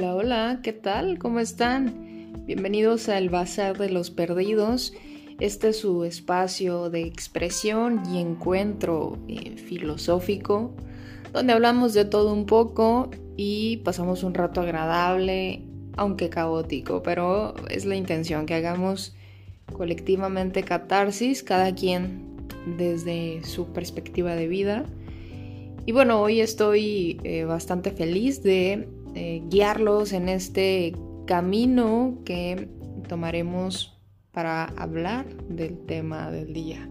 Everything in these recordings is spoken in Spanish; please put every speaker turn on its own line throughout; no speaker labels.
Hola, hola, ¿qué tal? ¿Cómo están? Bienvenidos al Bazar de los Perdidos. Este es su espacio de expresión y encuentro eh, filosófico, donde hablamos de todo un poco y pasamos un rato agradable, aunque caótico, pero es la intención que hagamos colectivamente catarsis, cada quien desde su perspectiva de vida. Y bueno, hoy estoy eh, bastante feliz de eh, guiarlos en este camino que tomaremos para hablar del tema del día.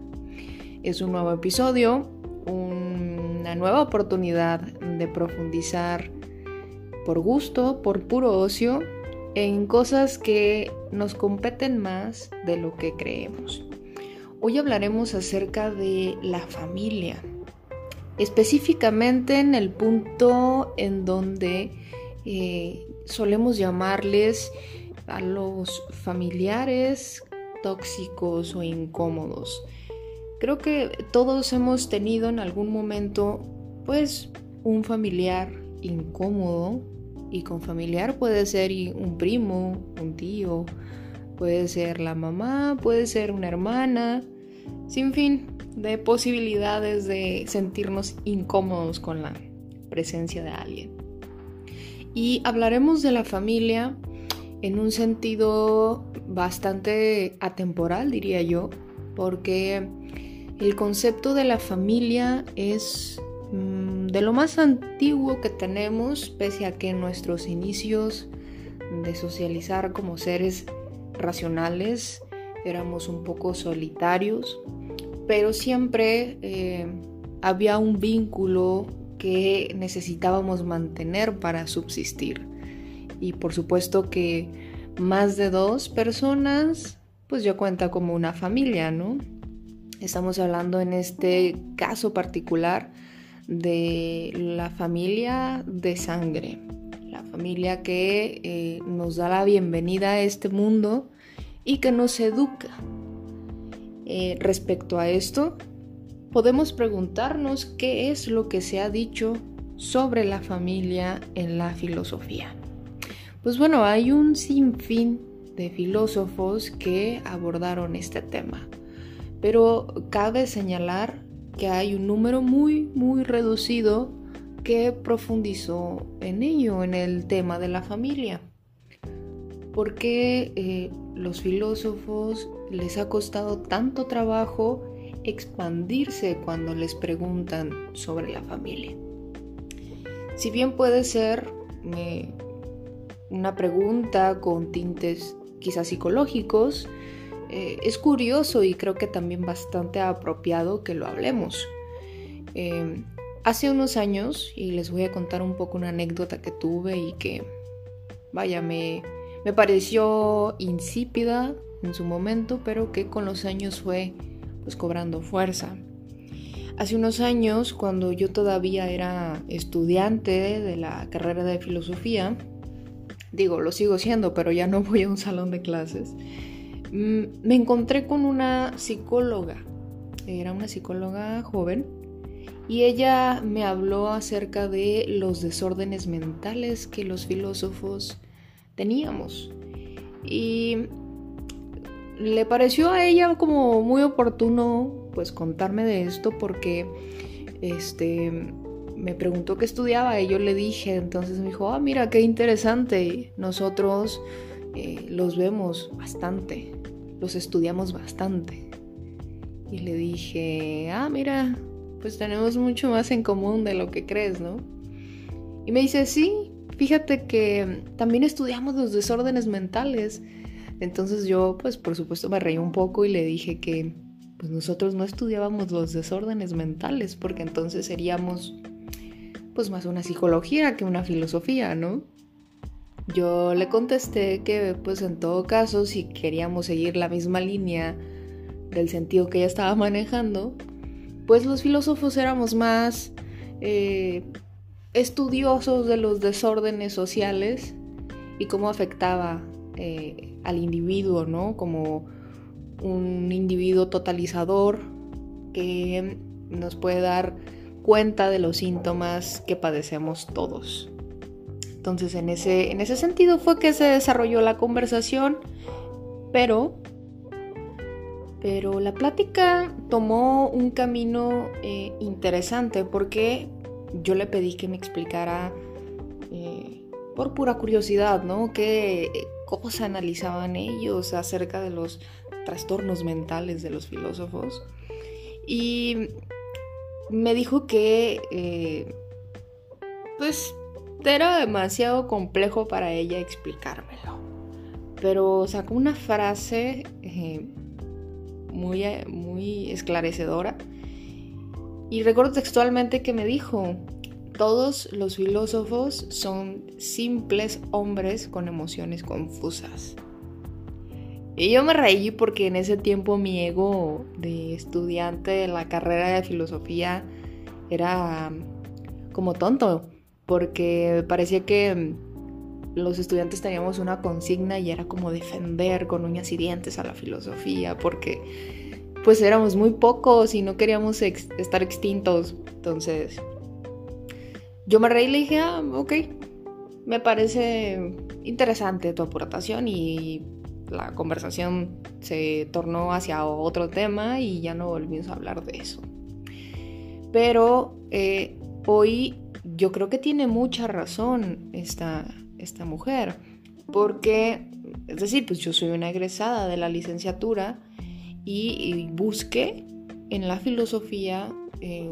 Es un nuevo episodio, una nueva oportunidad de profundizar por gusto, por puro ocio, en cosas que nos competen más de lo que creemos. Hoy hablaremos acerca de la familia, específicamente en el punto en donde eh, solemos llamarles a los familiares tóxicos o incómodos. Creo que todos hemos tenido en algún momento pues un familiar incómodo y con familiar puede ser un primo, un tío, puede ser la mamá, puede ser una hermana, sin fin de posibilidades de sentirnos incómodos con la presencia de alguien. Y hablaremos de la familia en un sentido bastante atemporal, diría yo, porque el concepto de la familia es mm, de lo más antiguo que tenemos, pese a que nuestros inicios de socializar como seres racionales éramos un poco solitarios, pero siempre eh, había un vínculo que necesitábamos mantener para subsistir. Y por supuesto que más de dos personas, pues ya cuenta como una familia, ¿no? Estamos hablando en este caso particular de la familia de sangre, la familia que eh, nos da la bienvenida a este mundo y que nos educa. Eh, respecto a esto, podemos preguntarnos qué es lo que se ha dicho sobre la familia en la filosofía. Pues bueno, hay un sinfín de filósofos que abordaron este tema, pero cabe señalar que hay un número muy, muy reducido que profundizó en ello, en el tema de la familia. Porque eh, los filósofos les ha costado tanto trabajo expandirse cuando les preguntan sobre la familia. Si bien puede ser eh, una pregunta con tintes quizás psicológicos, eh, es curioso y creo que también bastante apropiado que lo hablemos. Eh, hace unos años, y les voy a contar un poco una anécdota que tuve y que, vaya, me, me pareció insípida en su momento, pero que con los años fue pues cobrando fuerza. Hace unos años, cuando yo todavía era estudiante de la carrera de filosofía, digo, lo sigo siendo, pero ya no voy a un salón de clases, mm, me encontré con una psicóloga, era una psicóloga joven, y ella me habló acerca de los desórdenes mentales que los filósofos teníamos. Y le pareció a ella como muy oportuno pues contarme de esto porque este me preguntó qué estudiaba y yo le dije, entonces me dijo, ah, mira, qué interesante, nosotros eh, los vemos bastante, los estudiamos bastante. Y le dije, ah, mira, pues tenemos mucho más en común de lo que crees, ¿no? Y me dice, sí, fíjate que también estudiamos los desórdenes mentales. Entonces yo, pues por supuesto, me reí un poco y le dije que pues nosotros no estudiábamos los desórdenes mentales, porque entonces seríamos pues más una psicología que una filosofía, ¿no? Yo le contesté que pues en todo caso, si queríamos seguir la misma línea del sentido que ella estaba manejando, pues los filósofos éramos más eh, estudiosos de los desórdenes sociales y cómo afectaba eh, al individuo, ¿no? Como un individuo totalizador que nos puede dar cuenta de los síntomas que padecemos todos. Entonces en ese, en ese sentido fue que se desarrolló la conversación, pero, pero la plática tomó un camino eh, interesante porque yo le pedí que me explicara eh, por pura curiosidad, ¿no? ¿Qué cosa analizaban ellos acerca de los trastornos mentales de los filósofos? Y me dijo que, eh, pues, era demasiado complejo para ella explicármelo. Pero sacó una frase eh, muy, muy esclarecedora. Y recuerdo textualmente que me dijo, todos los filósofos son simples hombres con emociones confusas. Y yo me reí porque en ese tiempo mi ego de estudiante de la carrera de filosofía era como tonto porque parecía que los estudiantes teníamos una consigna y era como defender con uñas y dientes a la filosofía, porque pues éramos muy pocos y no queríamos estar extintos. Entonces, yo me reí y le dije, ah, ok, me parece interesante tu aportación y la conversación se tornó hacia otro tema y ya no volvimos a hablar de eso. Pero eh, hoy yo creo que tiene mucha razón esta, esta mujer, porque, es decir, pues yo soy una egresada de la licenciatura y, busqué en la filosofía eh,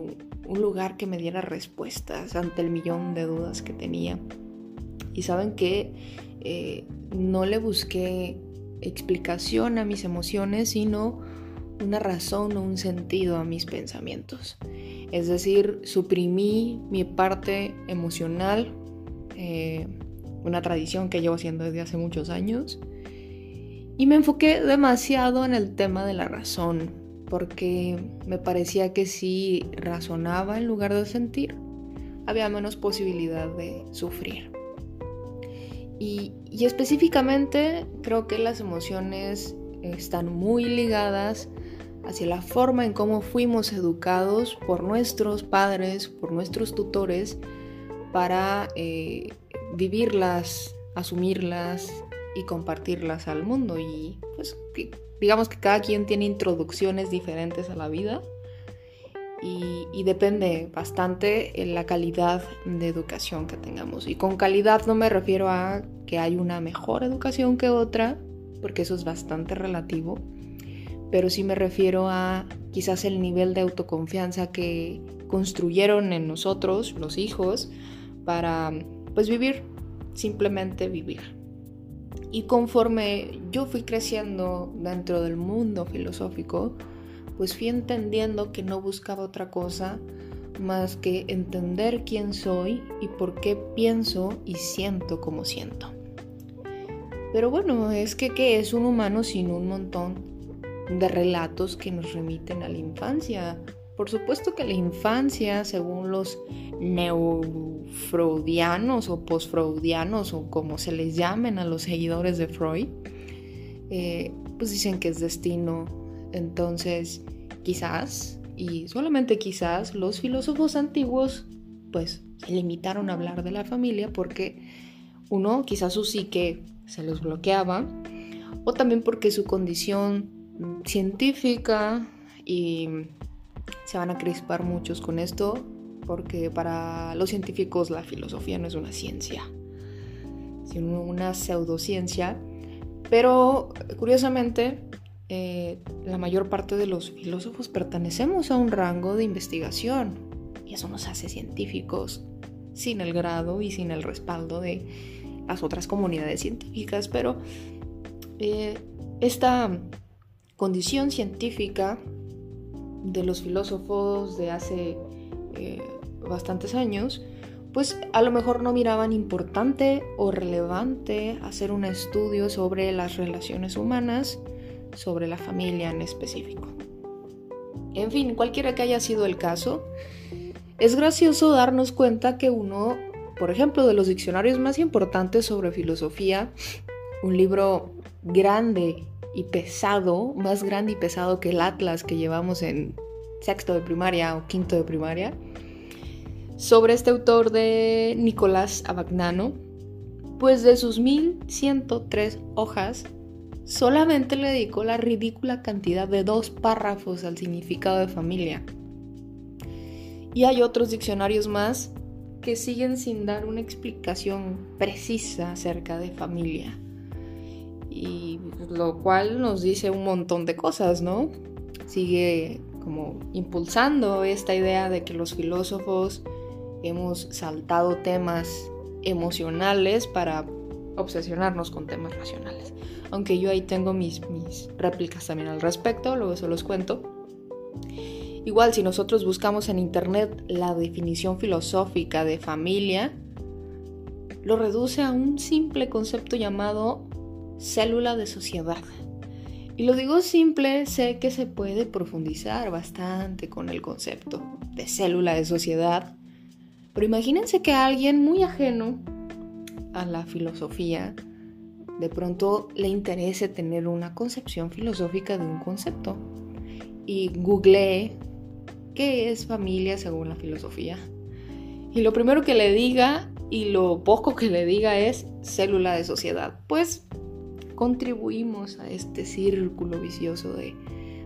un lugar que me diera respuestas ante el millón de dudas que tenía. Y saben que eh, no le busqué explicación a mis emociones, sino una razón o un sentido a mis pensamientos. Es decir, suprimí mi parte emocional, eh, una tradición que llevo haciendo desde hace muchos años, y me enfoqué demasiado en el tema de la razón, porque me parecía que si razonaba en lugar de sentir, había menos posibilidad de sufrir. y específicamente creo que las emociones están muy ligadas hacia la forma en cómo fuimos educados por nuestros padres, por nuestros tutores, para eh, vivirlas, asumirlas y compartirlas al mundo. Y pues digamos que cada quien tiene introducciones diferentes a la vida y, depende bastante en la calidad de educación que tengamos. Y con calidad no me refiero a que hay una mejor educación que otra, porque eso es bastante relativo pero sí me refiero a quizás el nivel de autoconfianza que construyeron en nosotros, los hijos, para pues vivir, simplemente vivir. Y conforme yo fui creciendo dentro del mundo filosófico, pues fui entendiendo que no buscaba otra cosa más que entender quién soy y por qué pienso y siento como siento. Pero bueno, es que ¿qué es un humano sin un montón de relatos que nos remiten a la infancia. Por supuesto que la infancia, según los neofreudianos o postfreudianos o como se les llamen a los seguidores de Freud, eh, pues dicen que es destino. Entonces, quizás, y solamente quizás, los filósofos antiguos pues se limitaron a hablar de la familia porque uno, quizás su psique se los bloqueaba, o también porque su condición científica y se van a crispar muchos con esto porque para los científicos la filosofía no es una ciencia, sino una pseudociencia. Pero curiosamente, eh, la mayor parte de los filósofos pertenecemos a un rango de investigación y eso nos hace científicos sin el grado y sin el respaldo de las otras comunidades científicas. Pero eh, esta condición científica de los filósofos de hace eh, bastantes años, pues a lo mejor no miraban importante o relevante hacer un estudio sobre las relaciones humanas, sobre la familia en específico. En fin, cualquiera que haya sido el caso, es gracioso darnos cuenta que uno, por ejemplo, de los diccionarios más importantes sobre filosofía, un libro grande y pesado, más grande y pesado que el Atlas que llevamos en sexto de primaria o quinto de primaria, sobre este autor de Nicolás Abagnano, pues de sus 1103 hojas, solamente le dedicó la ridícula cantidad de dos párrafos al significado de familia. Y hay otros diccionarios más que siguen sin dar una explicación precisa acerca de familia. Y lo cual nos dice un montón de cosas, ¿no? Sigue como impulsando esta idea de que los filósofos hemos saltado temas emocionales para obsesionarnos con temas racionales. Aunque yo ahí tengo mis, mis réplicas también al respecto, luego se los cuento. Igual si nosotros buscamos en internet la definición filosófica de familia, lo reduce a un simple concepto llamado célula de sociedad. Y lo digo simple, sé que se puede profundizar bastante con el concepto de célula de sociedad, pero imagínense que alguien muy ajeno a la filosofía de pronto le interese tener una concepción filosófica de un concepto y googlee qué es familia según la filosofía. Y lo primero que le diga y lo poco que le diga es célula de sociedad. Pues contribuimos a este círculo vicioso de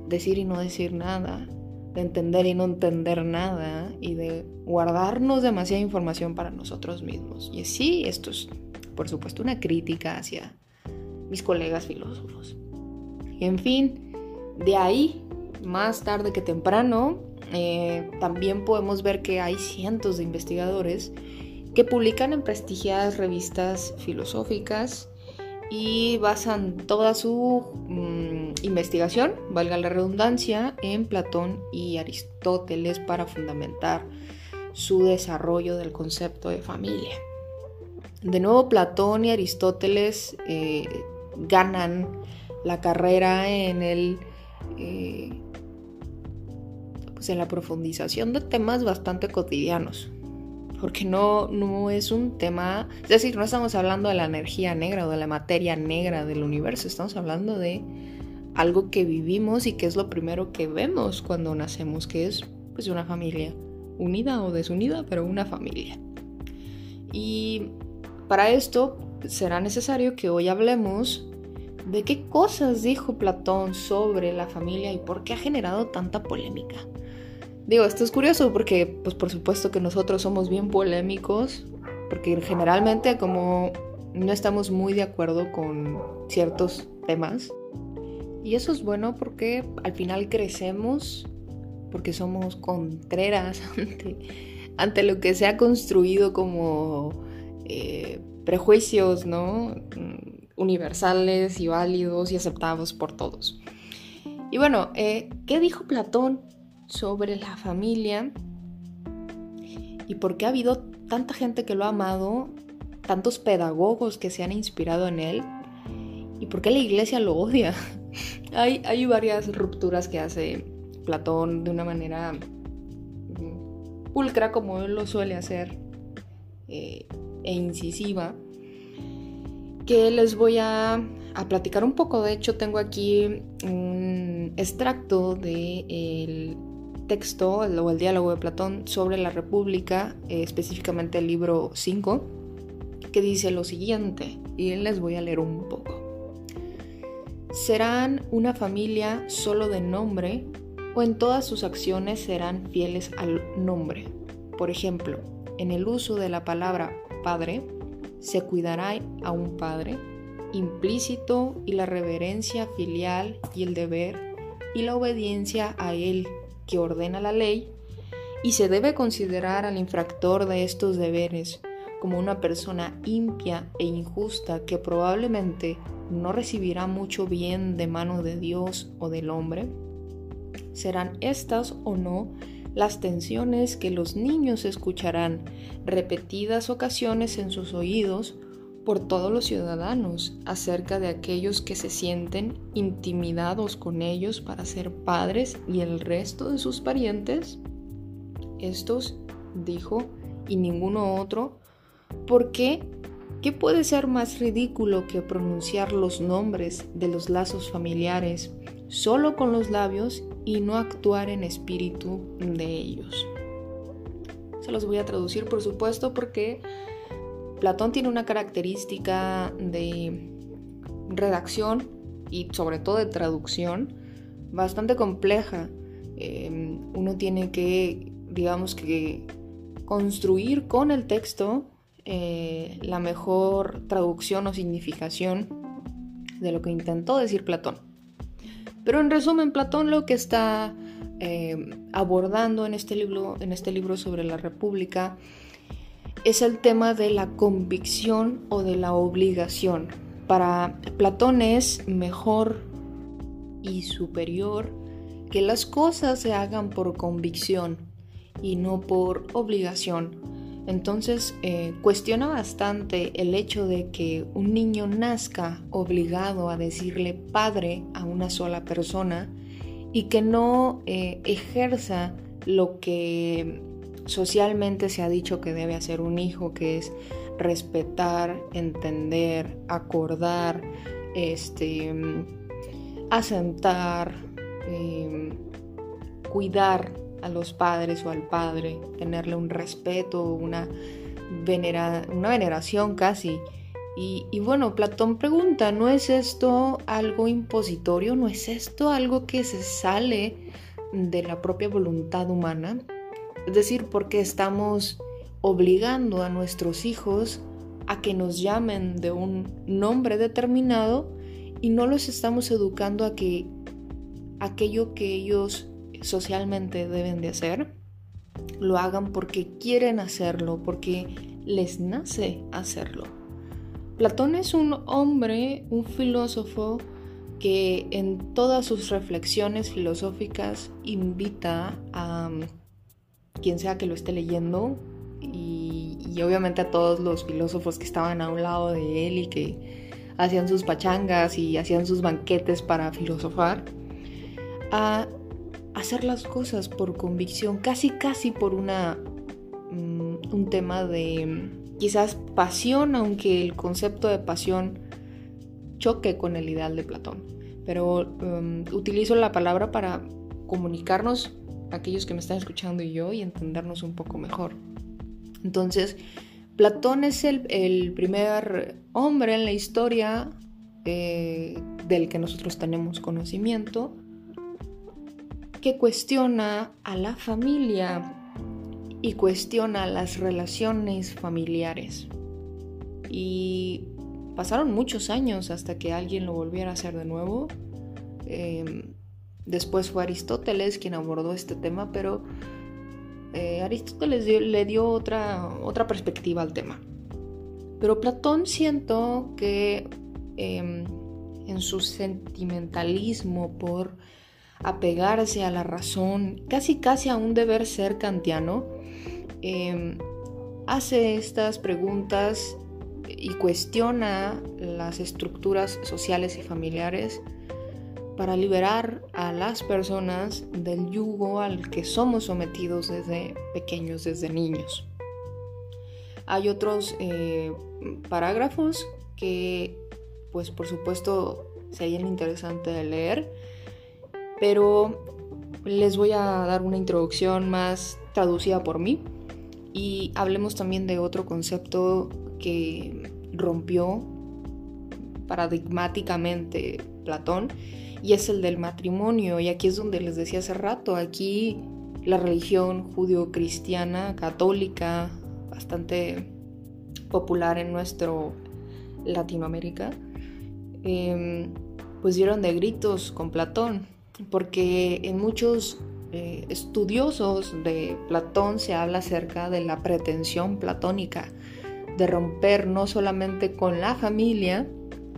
decir y no decir nada, de entender y no entender nada y de guardarnos demasiada información para nosotros mismos. Y sí, esto es, por supuesto, una crítica hacia mis colegas filósofos. En fin, de ahí, más tarde que temprano, eh, también podemos ver que hay cientos de investigadores que publican en prestigiadas revistas filosóficas y basan toda su mm, investigación, valga la redundancia, en Platón y Aristóteles para fundamentar su desarrollo del concepto de familia. De nuevo, Platón y Aristóteles eh, ganan la carrera en el eh, pues en la profundización de temas bastante cotidianos porque no, no es un tema, es decir, no estamos hablando de la energía negra o de la materia negra del universo, estamos hablando de algo que vivimos y que es lo primero que vemos cuando nacemos, que es pues una familia unida o desunida, pero una familia. Y para esto será necesario que hoy hablemos de qué cosas dijo Platón sobre la familia y por qué ha generado tanta polémica. Digo, esto es curioso porque, pues por supuesto que nosotros somos bien polémicos, porque generalmente como no estamos muy de acuerdo con ciertos temas. Y eso es bueno porque al final crecemos, porque somos contreras ante, lo que se ha construido como eh, prejuicios, ¿no? Universales y válidos y aceptados por todos. Y bueno, eh, ¿qué dijo Platón sobre la familia y por qué ha habido tanta gente que lo ha amado, tantos pedagogos que se han inspirado en él y por qué la iglesia lo odia. hay, hay varias rupturas que hace Platón de una manera mm, pulcra como él lo suele hacer eh, e incisiva que les voy a, a, platicar un poco. De hecho, tengo aquí un extracto de el texto o el diálogo de Platón sobre la República, eh, específicamente el libro 5, que dice lo siguiente, y les voy a leer un poco. Serán una familia solo de nombre o en todas sus acciones serán fieles al nombre. Por ejemplo, en el uso de la palabra padre, se cuidará a un padre implícito y la reverencia filial y el deber y la obediencia a él que ordena la ley y se debe considerar al infractor de estos deberes como una persona impia e injusta que probablemente no recibirá mucho bien de mano de Dios o del hombre? ¿Serán estas o no las tensiones que los niños escucharán repetidas ocasiones en sus oídos por todos los ciudadanos acerca de aquellos que se sienten intimidados con ellos para ser padres y el resto de sus parientes? Estos, dijo, y ninguno otro, ¿por qué? ¿Qué puede ser más ridículo que pronunciar los nombres de los lazos familiares solo con los labios y no actuar en espíritu de ellos? Se los voy a traducir, por supuesto, porque Platón tiene una característica de redacción y sobre todo de traducción bastante compleja. Em, uno tiene que, digamos que, construir con el texto eh, la mejor traducción o significación de lo que intentó decir Platón. Pero en resumen, Platón lo que está em, abordando en este, libro, en este libro sobre la República es el tema de la convicción o de la obligación. Para Platón es mejor y superior que las cosas se hagan por convicción y no por obligación. Entonces eh, cuestiona bastante el hecho de que un niño nazca obligado a decirle padre a una sola persona y que no eh, ejerza lo que socialmente se ha dicho que debe hacer un hijo, que es respetar, entender, acordar, este, asentar, em, cuidar a los padres o al padre, tenerle un respeto, una, una veneración casi. Y, bueno, Platón pregunta, ¿no es esto algo impositorio? ¿No es esto algo que se sale de la propia voluntad humana? Es decir, porque estamos obligando a nuestros hijos a que nos llamen de un nombre determinado y no los estamos educando a que aquello que ellos socialmente deben de hacer, lo hagan porque quieren hacerlo, porque les nace hacerlo. Platón es un hombre, un filósofo que en todas sus reflexiones filosóficas invita a quien sea que lo esté leyendo y, obviamente a todos los filósofos que estaban a un lado de él y que hacían sus pachangas y hacían sus banquetes para filosofar, a hacer las cosas por convicción, casi casi por una mm, un tema de quizás pasión, aunque el concepto de pasión choque con el ideal de Platón. Pero um, utilizo la palabra para comunicarnos aquellos que me están escuchando y yo y entendernos un poco mejor. Entonces, Platón es el, primer hombre en la historia eh, del que nosotros tenemos conocimiento que cuestiona a la familia y cuestiona las relaciones familiares. Y pasaron muchos años hasta que alguien lo volviera a hacer de nuevo. Em, Después fue Aristóteles quien abordó este tema, pero eh, Aristóteles le dio otra, otra perspectiva al tema. Pero Platón siento que em, en su sentimentalismo por apegarse a la razón, casi casi a un deber ser kantiano, em, hace estas preguntas y cuestiona las estructuras sociales y familiares para liberar a las personas del yugo al que somos sometidos desde pequeños, desde niños. Hay otros eh, parágrafos que, pues por supuesto, serían interesantes de leer, pero les voy a dar una introducción más traducida por mí y hablemos también de otro concepto que rompió paradigmáticamente Platón y es el del matrimonio. Y aquí es donde les decía hace rato, aquí la religión judío-cristiana, católica, bastante popular en nuestro Latinoamérica, em, pues dieron de gritos con Platón, porque en muchos eh, estudiosos de Platón se habla acerca de la pretensión platónica, de romper no solamente con la familia,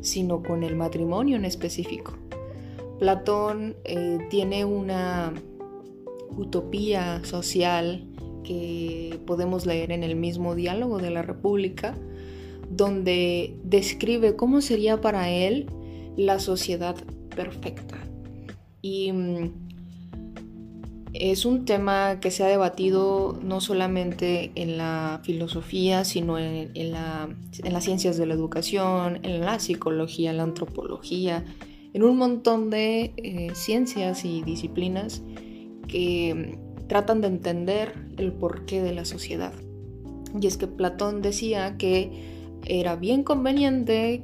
sino con el matrimonio en específico. Platón eh, tiene una utopía social que podemos leer en el mismo diálogo de la República, donde describe cómo sería para él la sociedad perfecta. Y mm, es un tema que se ha debatido no solamente en la filosofía, sino en, en las ciencias de la educación, en la psicología, la antropología, en un montón de eh, ciencias y disciplinas que mm, tratan de entender el porqué de la sociedad. Y es que Platón decía que era bien conveniente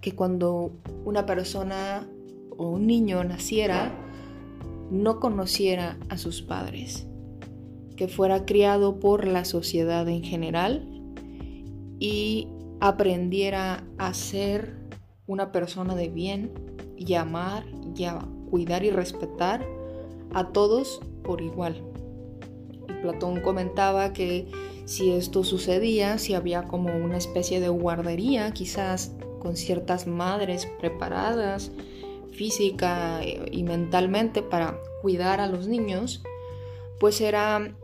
que cuando una persona o un niño naciera, no conociera a sus padres, que fuera criado por la sociedad en general y aprendiera a ser una persona de bien y cuidar y respetar a todos por igual. Platón comentaba que si esto sucedía, si había como una especie de guardería, quizás con ciertas madres preparadas física y mentalmente para cuidar a los niños, pues era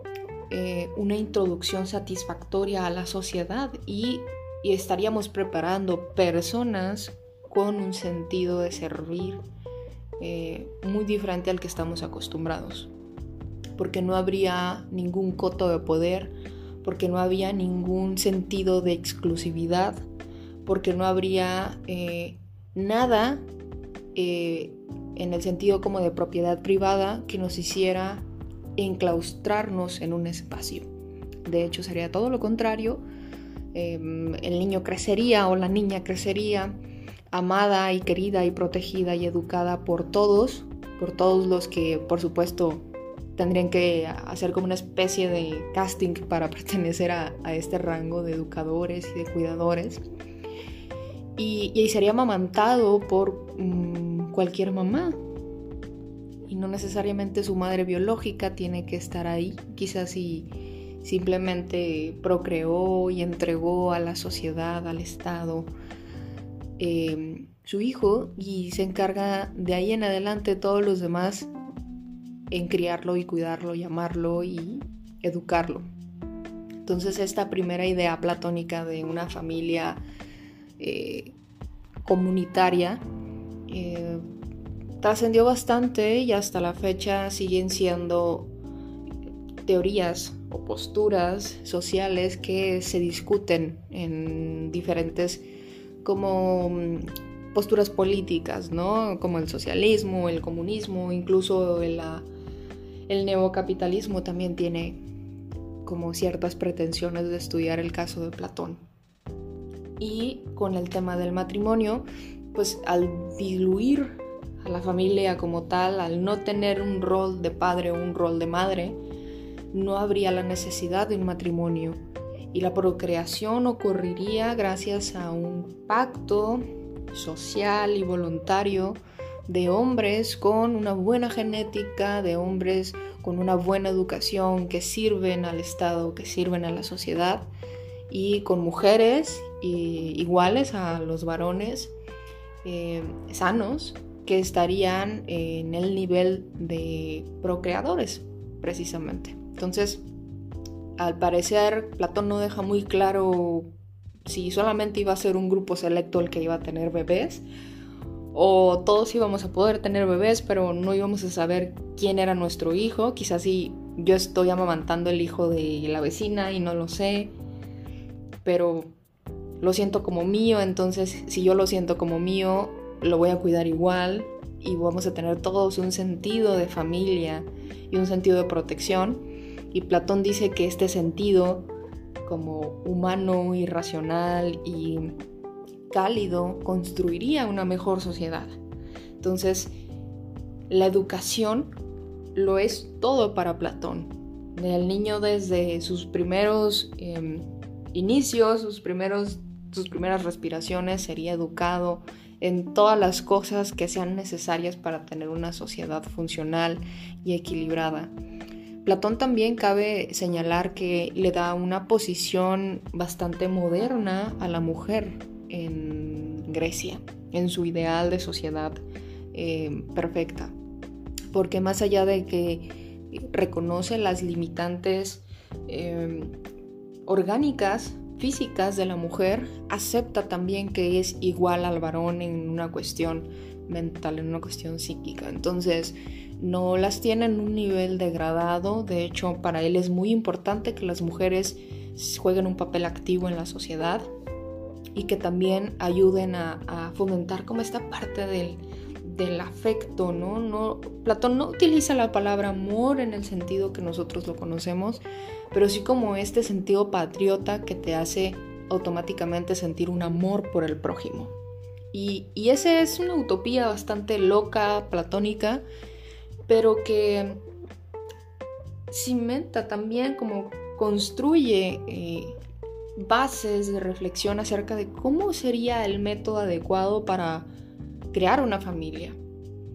eh, una introducción satisfactoria a la sociedad y, estaríamos preparando personas con un sentido de servir eh, muy diferente al que estamos acostumbrados, porque no habría ningún coto de poder, porque no había ningún sentido de exclusividad, porque no habría eh, nada en el sentido como de propiedad privada que nos hiciera enclaustrarnos en un espacio. De hecho, sería todo lo contrario. Em, el niño crecería o la niña crecería amada y querida y protegida y educada por todos, por todos los que, por supuesto, tendrían que hacer como una especie de casting para pertenecer a, este rango de educadores y de cuidadores. Y, y sería amamantado por mm, cualquier mamá, y no necesariamente su madre biológica tiene que estar ahí. Quizás si simplemente procreó y entregó a la sociedad, al Estado, em, su hijo y se encarga de ahí en adelante todos los demás en criarlo y cuidarlo y amarlo y educarlo. Entonces esta primera idea platónica de una familia eh, comunitaria eh, trascendió bastante y hasta la fecha siguen siendo teorías o posturas sociales que se discuten en diferentes como mm, posturas políticas, ¿no? Como el socialismo, el comunismo, incluso el, el neocapitalismo también tiene como ciertas pretensiones de estudiar el caso de Platón. Y con el tema del matrimonio, pues al diluir a la familia como tal, al no tener un rol de padre o un rol de madre, no habría la necesidad de un matrimonio y la procreación ocurriría gracias a un pacto social y voluntario de hombres con una buena genética, de hombres con una buena educación que sirven al Estado, que sirven a la sociedad, y con mujeres iguales a los varones eh, sanos que estarían en el nivel de procreadores, precisamente. Entonces, al parecer, Platón no deja muy claro si solamente iba a ser un grupo selecto el que iba a tener bebés, o todos íbamos a poder tener bebés, pero no íbamos a saber quién era nuestro hijo. Quizás si yo estoy amamantando el hijo de la vecina y no lo sé, pero lo siento como mío, entonces si yo lo siento como mío, lo voy a cuidar igual y vamos a tener todos un sentido de familia y un sentido de protección. Y Platón dice que este sentido como humano, irracional y cálido construiría una mejor sociedad. Entonces, la educación lo es todo para Platón. El niño desde sus primeros em, inicios, sus, primeros, sus primeras respiraciones, sería educado en todas las cosas que sean necesarias para tener una sociedad funcional y equilibrada. Platón también cabe señalar que le da una posición bastante moderna a la mujer en Grecia, en su ideal de sociedad eh, perfecta. Porque más allá de que reconoce las limitantes eh, orgánicas físicas de la mujer, acepta también que es igual al varón en una cuestión mental, en una cuestión psíquica. Entonces, no las tiene en un nivel degradado. De hecho, para él es muy importante que las mujeres jueguen un papel activo en la sociedad y que también ayuden a, fomentar como esta parte del, afecto. ¿no? Platón no utiliza la palabra amor en el sentido que nosotros lo conocemos, pero sí como este sentido patriota que te hace automáticamente sentir un amor por el prójimo. Y, y esa es una utopía bastante loca, platónica, pero que cimenta también como construye eh, bases de reflexión acerca de cómo sería el método adecuado para crear una familia.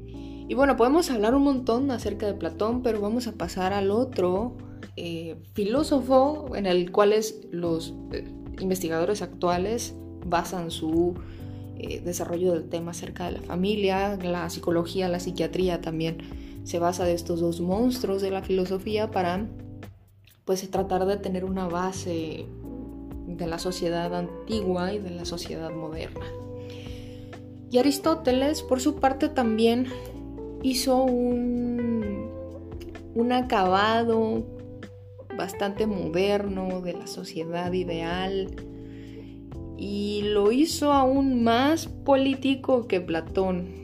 Y bueno, podemos hablar un montón acerca de Platón, pero vamos a pasar al otro eh, filósofo en el cual los eh, investigadores actuales basan su desarrollo del tema acerca de la familia, la psicología, la psiquiatría también se basa de estos dos monstruos de la filosofía para pues tratar de tener una base de la sociedad antigua y de la sociedad moderna. Y Aristóteles, por su parte, también hizo un, un acabado bastante moderno de la sociedad ideal y lo hizo aún más político que Platón.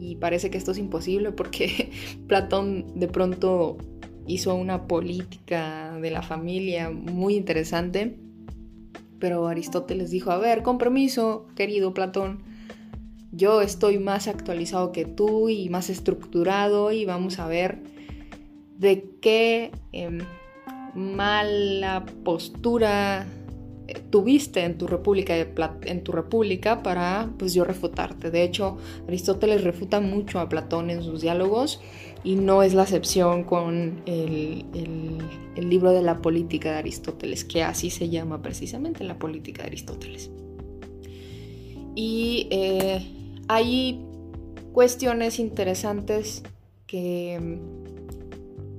Y parece que esto es imposible porque Platón de pronto hizo una política de la familia muy interesante. Pero Aristóteles dijo, a ver, compromiso, querido Platón, yo estoy más actualizado que tú y más estructurado y vamos a ver de qué em, mala postura tuviste en tu república en tu república para pues yo refutarte. De hecho, Aristóteles refuta mucho a Platón en sus diálogos y no es la excepción con el, libro de la política de Aristóteles, que así se llama precisamente la política de Aristóteles. Y eh, hay cuestiones interesantes que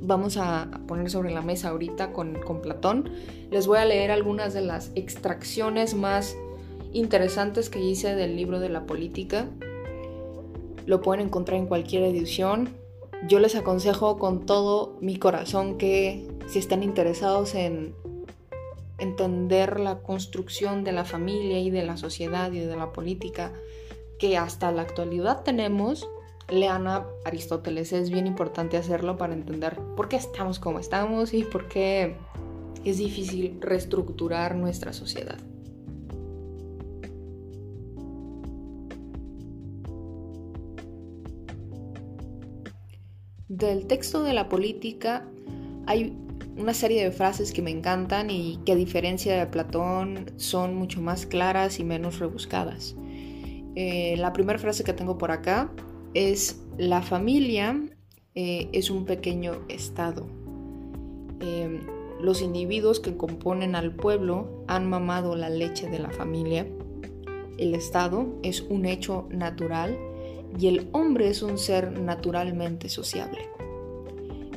vamos a poner sobre la mesa ahorita con, Platón. Les voy a leer algunas de las extracciones más interesantes que hice del libro de la política. Lo pueden encontrar en cualquier edición. Yo les aconsejo con todo mi corazón que si están interesados en entender la construcción de la familia y de la sociedad y de la política que hasta la actualidad tenemos, lean a Aristóteles. Es bien importante hacerlo para entender por qué estamos como estamos y por qué es difícil reestructurar nuestra sociedad. Del texto de la política hay una serie de frases que me encantan y que a diferencia de Platón son mucho más claras y menos rebuscadas. Eh, la primera frase que tengo por acá es la familia eh, es un pequeño estado. Em, los individuos que componen al pueblo han mamado la leche de la familia. El estado es un hecho natural y el hombre es un ser naturalmente sociable.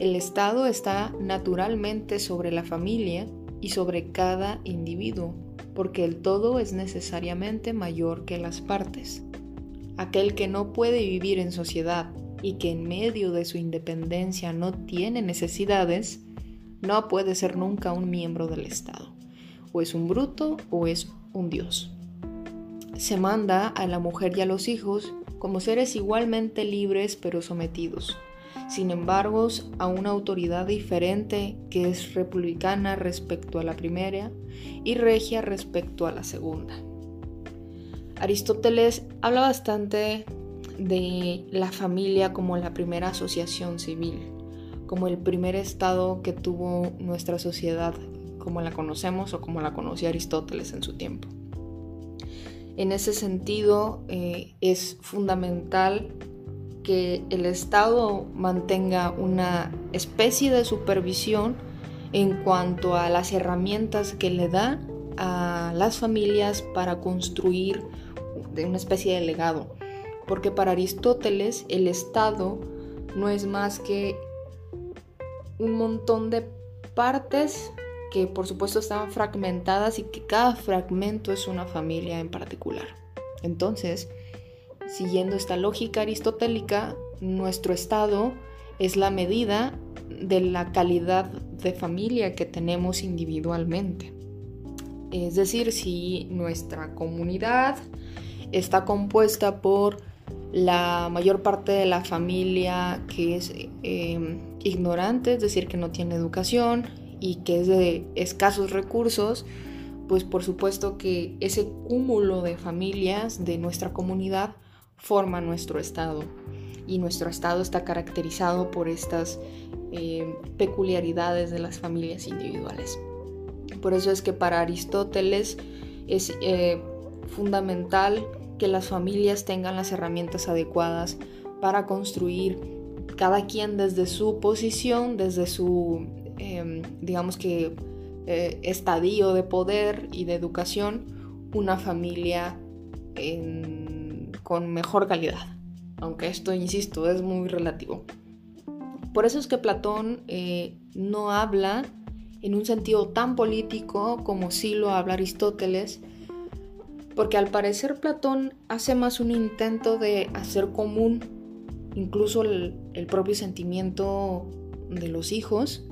El estado está naturalmente sobre la familia y sobre cada individuo, porque el todo es necesariamente mayor que las partes. Aquel que no puede vivir en sociedad y que en medio de su independencia no tiene necesidades, no puede ser nunca un miembro del Estado. O es un bruto o es un dios. Se manda a la mujer y a los hijos como seres igualmente libres pero sometidos, sin embargo a una autoridad diferente que es republicana respecto a la primera y regia respecto a la segunda. Aristóteles habla bastante de la familia como la primera asociación civil, como el primer estado que tuvo nuestra sociedad como la conocemos o como la conocía Aristóteles en su tiempo. En ese sentido, eh, es fundamental que el Estado mantenga una especie de supervisión en cuanto a las herramientas que le da a las familias para construir una especie de legado, porque para Aristóteles el Estado no es más que un montón de partes que por supuesto están fragmentadas y que cada fragmento es una familia en particular. Entonces, siguiendo esta lógica aristotélica, nuestro estado es la medida de la calidad de familia que tenemos individualmente. Es decir, si nuestra comunidad está compuesta por la mayor parte de la familia que es eh, ignorante, es decir, que no tiene educación y que es de escasos recursos, pues por supuesto que ese cúmulo de familias de nuestra comunidad forma nuestro estado y nuestro estado está caracterizado por estas eh, peculiaridades de las familias individuales. Por eso es que para Aristóteles es eh, fundamental que las familias tengan las herramientas adecuadas para construir cada quien desde su posición, desde su, em, digamos que, eh, estadio de poder y de educación, una familia con mejor calidad. Aunque esto, insisto, es muy relativo. Por eso es que Platón eh, no habla en un sentido tan político como sí lo habla Aristóteles, porque al parecer Platón hace más un intento de hacer común incluso el, propio sentimiento de los hijos,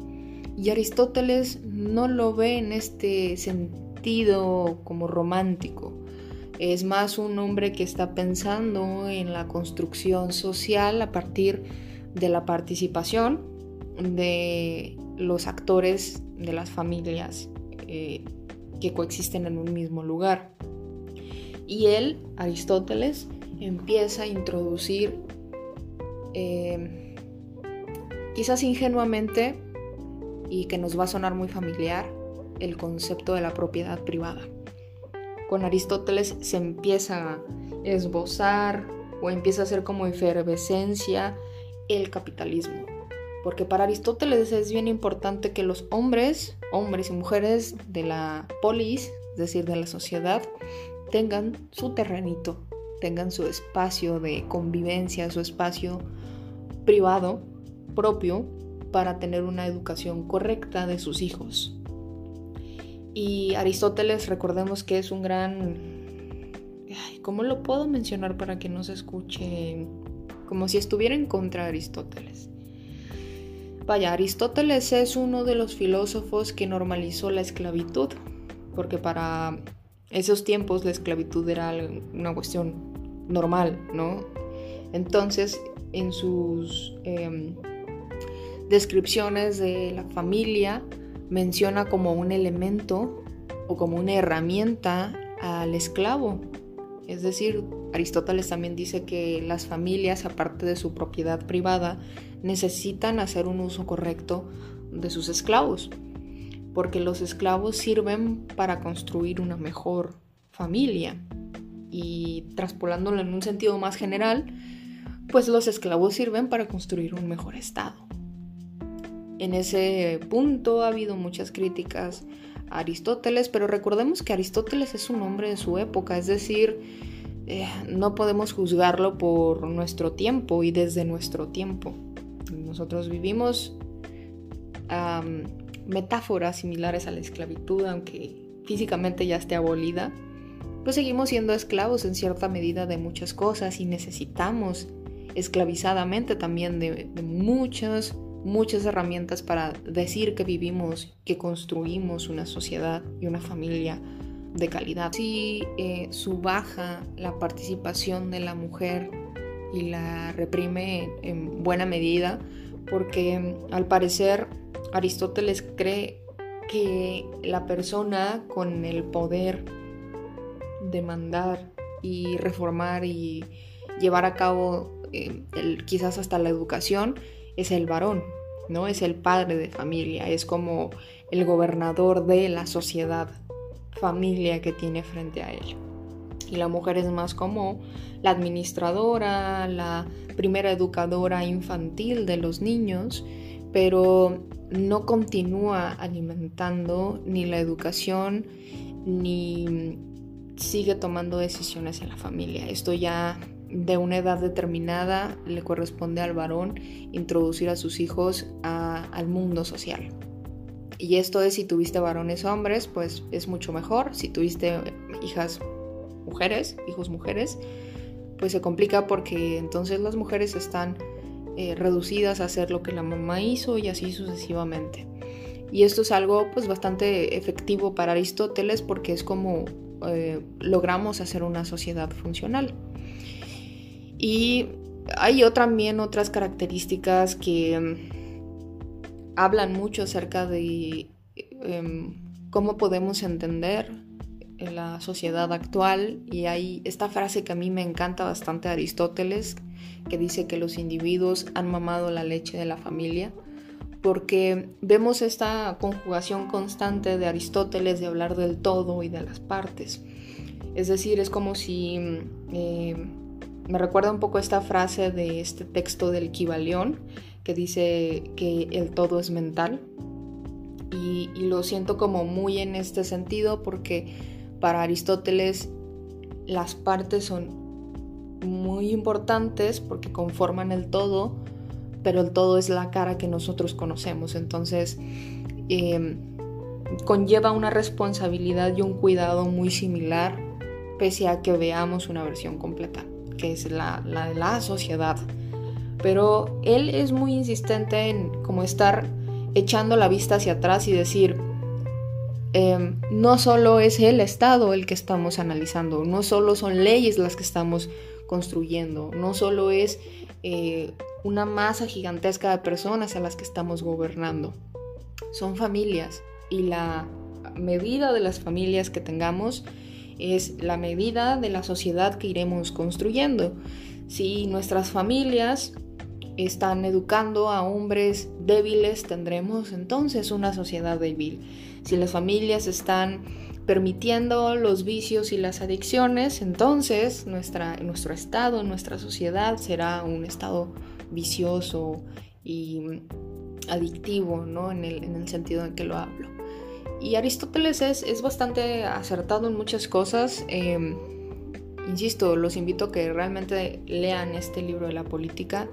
y Aristóteles no lo ve en este sentido como romántico. Es más un hombre que está pensando en la construcción social a partir de la participación de los actores de las familias eh, que coexisten en un mismo lugar. Y él, Aristóteles, empieza a introducir, eh, quizás ingenuamente, y que nos va a sonar muy familiar, el concepto de la propiedad privada. Con Aristóteles se empieza a esbozar o empieza a ser como efervescencia el capitalismo. Porque para Aristóteles es bien importante que los hombres, hombres y mujeres de la polis, es decir, de la sociedad, tengan su terrenito, tengan su espacio de convivencia, su espacio privado propio para tener una educación correcta de sus hijos. Y Aristóteles, recordemos que es un gran... ¿Cómo lo puedo mencionar para que no se escuche como si estuviera en contra de Aristóteles? Vaya, Aristóteles es uno de los filósofos que normalizó la esclavitud, porque para esos tiempos la esclavitud era una cuestión normal, ¿no? Entonces, en sus em, descripciones de la familia, menciona como un elemento o como una herramienta al esclavo. Es decir, Aristóteles también dice que las familias, aparte de su propiedad privada, necesitan hacer un uso correcto de sus esclavos porque los esclavos sirven para construir una mejor familia. Y traspolándolo en un sentido más general, pues los esclavos sirven para construir un mejor Estado. En ese punto ha habido muchas críticas a Aristóteles, pero recordemos que Aristóteles es un hombre de su época, es decir, eh, no podemos juzgarlo por nuestro tiempo y desde nuestro tiempo. Nosotros vivimos metáforas similares a la esclavitud, aunque físicamente ya esté abolida, pues seguimos siendo esclavos en cierta medida de muchas cosas y necesitamos esclavizadamente también de, muchas, muchas herramientas para decir que vivimos, que construimos una sociedad y una familia de calidad. Si eh, subaja la participación de la mujer y la reprime en buena medida, porque al parecer Aristóteles cree que la persona con el poder de mandar y reformar y llevar a cabo eh, quizás hasta la educación es el varón, ¿no? Es el padre de familia, es como el gobernador de la sociedad, familia que tiene frente a él. Y la mujer es más como la administradora, la primera educadora infantil de los niños, pero no continúa alimentando ni la educación ni sigue tomando decisiones en la familia. Esto ya de una edad determinada le corresponde al varón introducir a sus hijos al mundo social. Y esto es si tuviste varones hombres, pues es mucho mejor. Si tuviste hijas mujeres, hijos mujeres, pues se complica porque entonces las mujeres están eh, reducidas a hacer lo que la mamá hizo y así sucesivamente. Y esto es algo pues bastante efectivo para Aristóteles porque es como eh, logramos hacer una sociedad funcional. Y hay también otras características que mm, hablan mucho acerca de em, cómo podemos entender la sociedad actual y hay esta frase que a mí me encanta bastante Aristóteles que dice que los individuos han mamado la leche de la familia porque vemos esta conjugación constante de Aristóteles de hablar del todo y de las partes. Es decir, es como si eh, me recuerda un poco esta frase de este texto del Kibalión que dice que el todo es mental y lo siento como muy en este sentido porque para Aristóteles las partes son muy importantes porque conforman el todo, pero el todo es la cara que nosotros conocemos. Entonces, em, conlleva una responsabilidad y un cuidado muy similar, pese a que veamos una versión completa, que es la, de la sociedad. Pero él es muy insistente en como estar echando la vista hacia atrás y decir, em, no solo es el Estado el que estamos analizando, no solo son leyes las que estamos construyendo, no solo es eh, una masa gigantesca de personas a las que estamos gobernando. Son familias y la medida de las familias que tengamos es la medida de la sociedad que iremos construyendo. Si nuestras familias están educando a hombres débiles, tendremos entonces una sociedad débil. Si las familias están permitiendo los vicios y las adicciones, entonces nuestra, nuestro estado, nuestra sociedad será un estado vicioso y adictivo, ¿no? En el, sentido en que lo hablo. Y Aristóteles es, bastante acertado en muchas cosas. Em, insisto, los invito a que realmente lean este libro de la política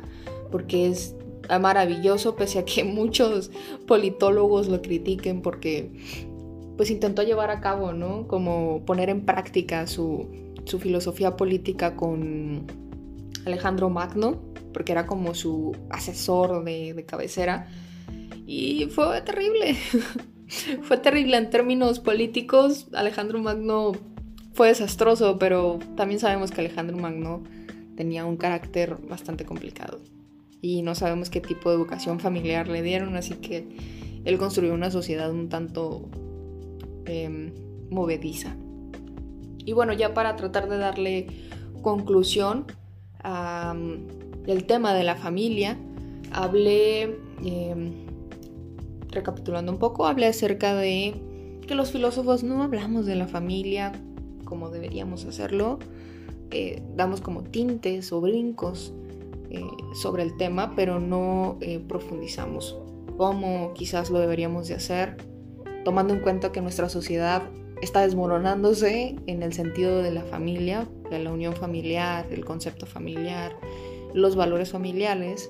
porque es maravilloso, pese a que muchos politólogos lo critiquen porque pues intentó llevar a cabo, ¿no? Como poner en práctica su, su filosofía política con Alejandro Magno, porque era como su asesor de, cabecera. Y fue terrible. fue terrible en términos políticos. Alejandro Magno fue desastroso, pero también sabemos que Alejandro Magno tenía un carácter bastante complicado. Y no sabemos qué tipo de educación familiar le dieron, así que él construyó una sociedad un tanto em, movediza. Y bueno, ya para tratar de darle conclusión, el tema de la familia, hablé, em, recapitulando un poco, hablé acerca de que los filósofos no hablamos de la familia como deberíamos hacerlo, eh, damos como tintes o brincos eh, sobre el tema, pero no eh, profundizamos como quizás lo deberíamos de hacer, tomando en cuenta que nuestra sociedad está desmoronándose en el sentido de la familia, de la unión familiar, el concepto familiar, los valores familiares,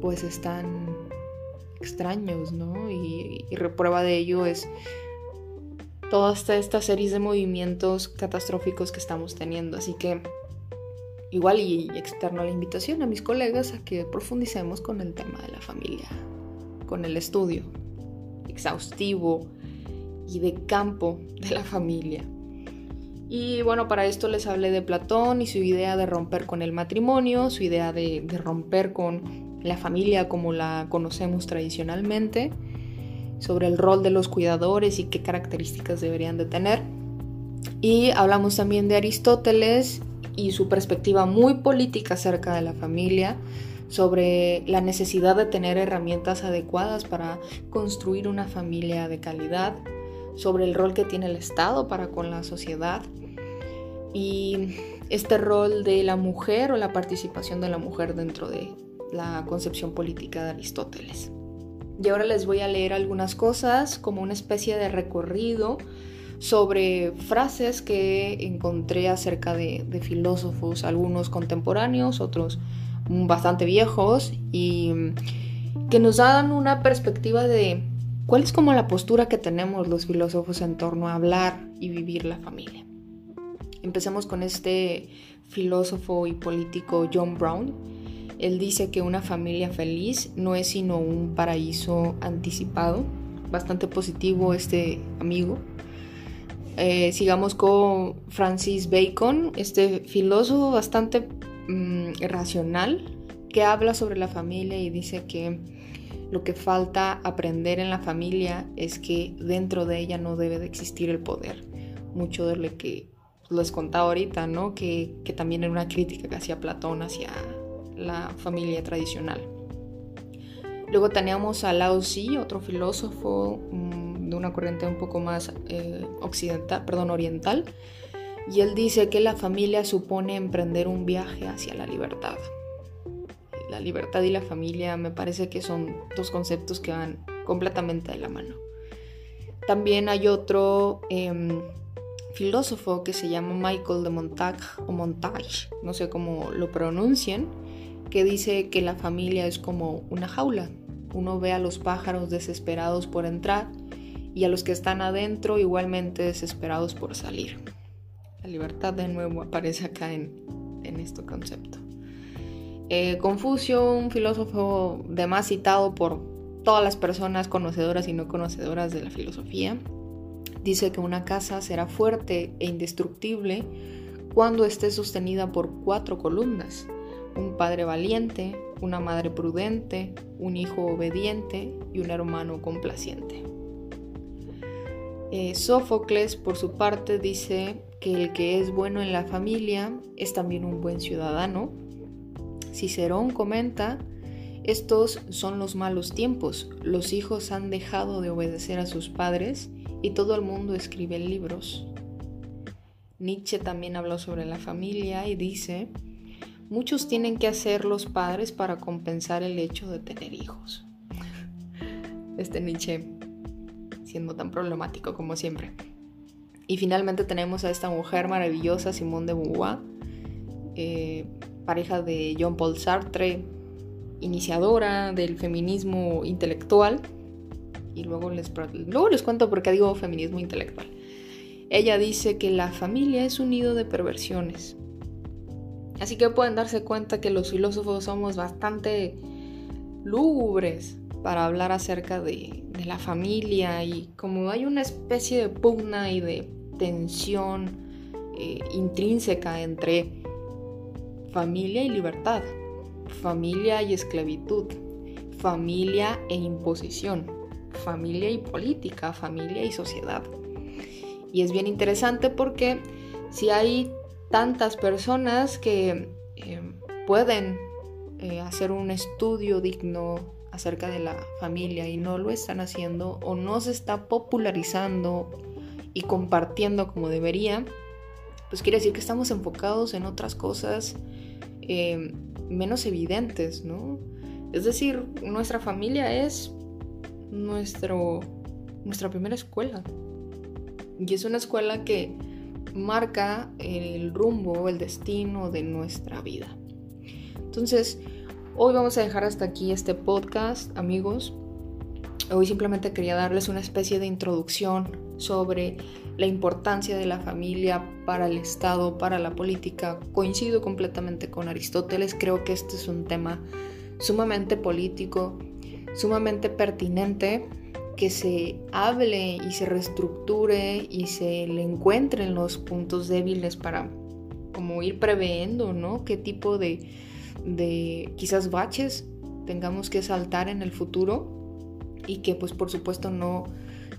pues están extraños, ¿no? Y, y prueba de ello es toda esta, esta serie de movimientos catastróficos que estamos teniendo. Así que igual y externo la invitación a mis colegas a que profundicemos con el tema de la familia, con el estudio exhaustivo y de campo de la familia. Y bueno, para esto les hablé de Platón y su idea de romper con el matrimonio, su idea de, romper con la familia como la conocemos tradicionalmente, sobre el rol de los cuidadores y qué características deberían de tener. Y hablamos también de Aristóteles y su perspectiva muy política acerca de la familia, sobre la necesidad de tener herramientas adecuadas para construir una familia de calidad, sobre el rol que tiene el Estado para con la sociedad y este rol de la mujer o la participación de la mujer dentro de la concepción política de Aristóteles. Y ahora les voy a leer algunas cosas como una especie de recorrido sobre frases que encontré acerca de, filósofos, algunos contemporáneos, otros bastante viejos, y que nos dan una perspectiva de cuál es como la postura que tenemos los filósofos en torno a hablar y vivir la familia. Empecemos con este filósofo y político John Brown. Él dice que una familia feliz no es sino un paraíso anticipado. Bastante positivo este amigo. Eh, sigamos con Francis Bacon, este filósofo bastante mm, racional que habla sobre la familia y dice que lo que falta aprender en la familia es que dentro de ella no debe de existir el poder. Mucho de lo que les contaba ahorita, ¿no? Que, también era una crítica que hacía Platón hacia la familia tradicional. Luego teníamos a Lao Tzu, otro filósofo mm, de una corriente un poco más eh, occidental, perdón, oriental, y él dice que la familia supone emprender un viaje hacia la libertad. La libertad y la familia me parece que son dos conceptos que van completamente de la mano. También hay otro em, filósofo que se llama Michael de Montague o Montage, no sé cómo lo pronuncien, que dice que la familia es como una jaula. Uno ve a los pájaros desesperados por entrar y a los que están adentro igualmente desesperados por salir. La libertad de nuevo aparece acá en, en este concepto. Eh, Confucio, un filósofo de más citado por todas las personas conocedoras y no conocedoras de la filosofía, Dice que una casa será fuerte e indestructible cuando esté sostenida por cuatro columnas, un padre valiente, una madre prudente, un hijo obediente y un hermano complaciente. Eh, Sófocles, por su parte, dice que el que es bueno en la familia es también un buen ciudadano. Cicerón comenta, estos son los malos tiempos, los hijos han dejado de obedecer a sus padres y todo el mundo escribe libros. Nietzsche también habló sobre la familia y dice, muchos tienen que hacer los padres para compensar el hecho de tener hijos. Este Nietzsche siendo tan problemático como siempre. Y finalmente tenemos a esta mujer maravillosa, Simone de Beauvoir, eh, pareja de Jean Paul Sartre, iniciadora del feminismo intelectual y luego les, luego les cuento por qué digo feminismo intelectual. Ella dice que la familia es un nido de perversiones. Así que pueden darse cuenta que los filósofos somos bastante lúgubres para hablar acerca de, la familia y como hay una especie de pugna y de tensión eh, intrínseca entre familia y libertad, familia y esclavitud, familia e imposición familia y política, familia y sociedad. Y es bien interesante porque si hay tantas personas que eh, pueden eh, hacer un estudio digno acerca de la familia y no lo están haciendo o no se está popularizando y compartiendo como debería, pues quiere decir que estamos enfocados en otras cosas eh, menos evidentes, ¿no? Es decir, nuestra familia es nuestro, nuestra primera escuela. Y es una escuela que marca el rumbo, el destino de nuestra vida. Entonces, hoy vamos a dejar hasta aquí este podcast, amigos. Hoy simplemente quería darles una especie de introducción sobre la importancia de la familia para el Estado, para la política. Coincido completamente con Aristóteles, creo que este es un tema sumamente político, sumamente pertinente que se hable y se reestructure y se le encuentren los puntos débiles para como ir previendo, ¿no? Qué tipo de, de quizás baches tengamos que saltar en el futuro y que pues por supuesto no,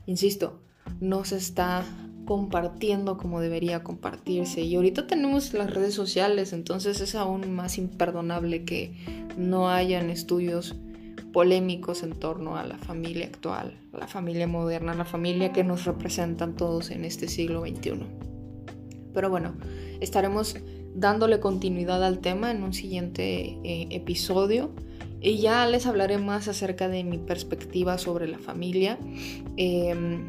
insisto, no se está compartiendo como debería compartirse. Y ahorita tenemos las redes sociales, entonces es aún más imperdonable que no hayan estudios polémicos en torno a la familia actual, la familia moderna, la familia que nos representan todos en este siglo XXI. Pero bueno, estaremos dándole continuidad al tema en un siguiente eh, episodio y ya les hablaré más acerca de mi perspectiva sobre la familia. Em,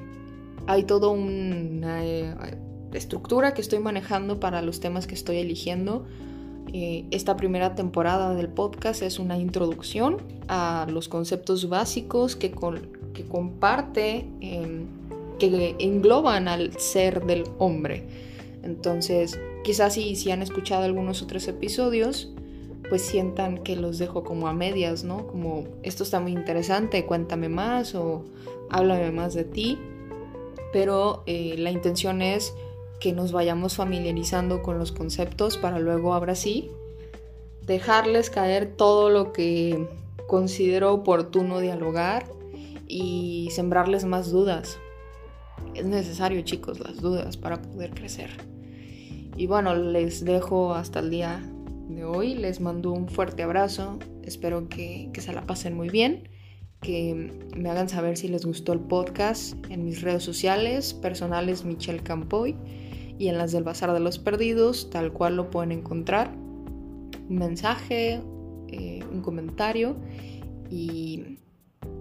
hay toda una eh, estructura que estoy manejando para los temas que estoy eligiendo eh, esta primera temporada del podcast es una introducción a los conceptos básicos que, que comparte, em, que engloban al ser del hombre. Entonces, quizás si, si han escuchado algunos otros episodios, pues sientan que los dejo como a medias, ¿no? Como esto está muy interesante, cuéntame más o háblame más de ti. Pero eh, la intención es que nos vayamos familiarizando con los conceptos para luego ahora sí dejarles caer todo lo que considero oportuno dialogar y sembrarles más dudas. Es necesario, chicos, las dudas para poder crecer. Y bueno, les dejo hasta el día de hoy. Les mando un fuerte abrazo. Espero que, se la pasen muy bien. Que me hagan saber si les gustó el podcast en mis redes sociales personales Michelle Campoy y en las del Bazar de los Perdidos, tal cual lo pueden encontrar. Un mensaje, eh, un comentario y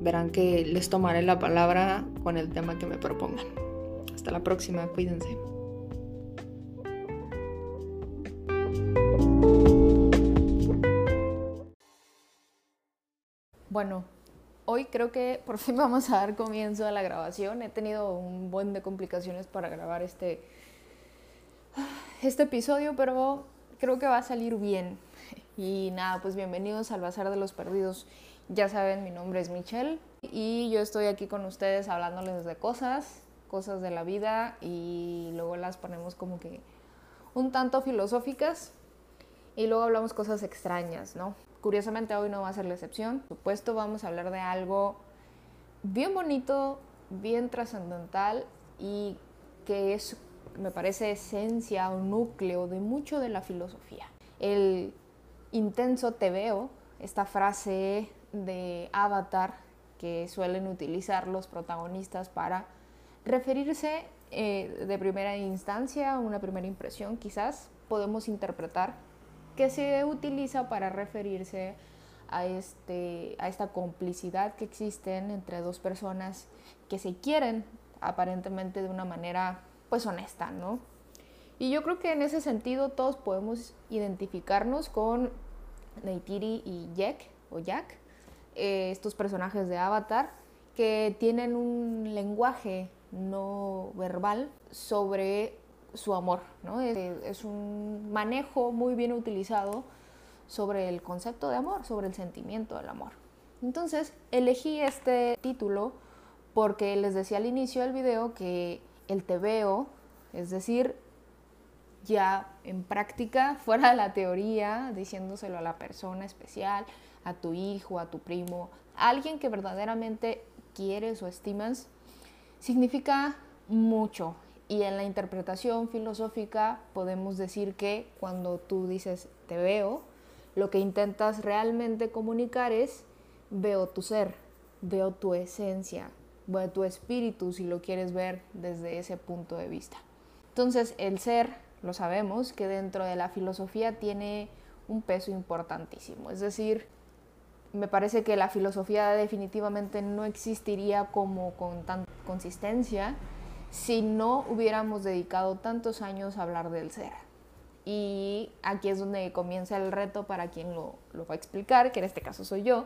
verán que les tomaré la palabra con el tema que me propongan. Hasta la próxima, cuídense. Bueno, hoy creo que por fin vamos a dar comienzo a la grabación. He tenido un buen de complicaciones para grabar este, este episodio, pero creo que va a salir bien. Y nada, pues bienvenidos al Bazar de los Perdidos. Ya saben, mi nombre es Michelle y yo estoy aquí con ustedes hablándoles de cosas, cosas de la vida y luego las ponemos como que un tanto filosóficas y luego hablamos cosas extrañas, ¿no? Curiosamente hoy no va a ser la excepción. Por supuesto vamos a hablar de algo bien bonito, bien trascendental y que es, me parece, esencia o núcleo de mucho de la filosofía. El intenso te veo, esta frase de avatar que suelen utilizar los protagonistas para referirse eh, de primera instancia, una primera impresión quizás, podemos interpretar que se utiliza para referirse a, este, a esta complicidad que existen entre dos personas que se quieren aparentemente de una manera pues honesta, ¿no? Y yo creo que en ese sentido todos podemos identificarnos con Neytiri y Jack o Jack, eh, estos personajes de Avatar, que tienen un lenguaje no verbal sobre su amor. ¿no? Es, un manejo muy bien utilizado sobre el concepto de amor, sobre el sentimiento del amor. Entonces, elegí este título porque les decía al inicio del video que el te veo, es decir, ya en práctica, fuera de la teoría, diciéndoselo a la persona especial, a tu hijo, a tu primo, a alguien que verdaderamente quieres o estimas, significa mucho. Y en la interpretación filosófica podemos decir que cuando tú dices te veo, lo que intentas realmente comunicar es veo tu ser, veo tu esencia, veo tu espíritu si lo quieres ver desde ese punto de vista. Entonces el ser, lo sabemos, que dentro de la filosofía tiene un peso importantísimo. Es decir, me parece que la filosofía definitivamente no existiría como con tanta consistencia si no hubiéramos dedicado tantos años a hablar del ser. Y aquí es donde comienza el reto para quien lo, va a explicar, que en este caso soy yo,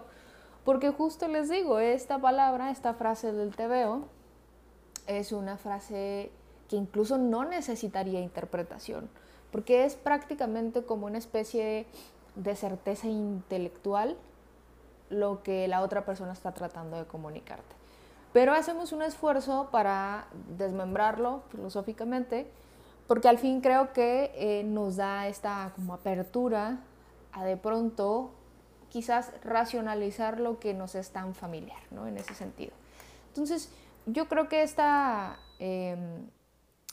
porque justo les digo, esta palabra, esta frase del veo es una frase que incluso no necesitaría interpretación, porque es prácticamente como una especie de certeza intelectual lo que la otra persona está tratando de comunicarte. Pero hacemos un esfuerzo para desmembrarlo filosóficamente, porque al fin creo que eh, nos da esta como apertura a de pronto quizás racionalizar lo que nos es tan familiar, ¿no? En ese sentido. Entonces, yo creo que esta, em,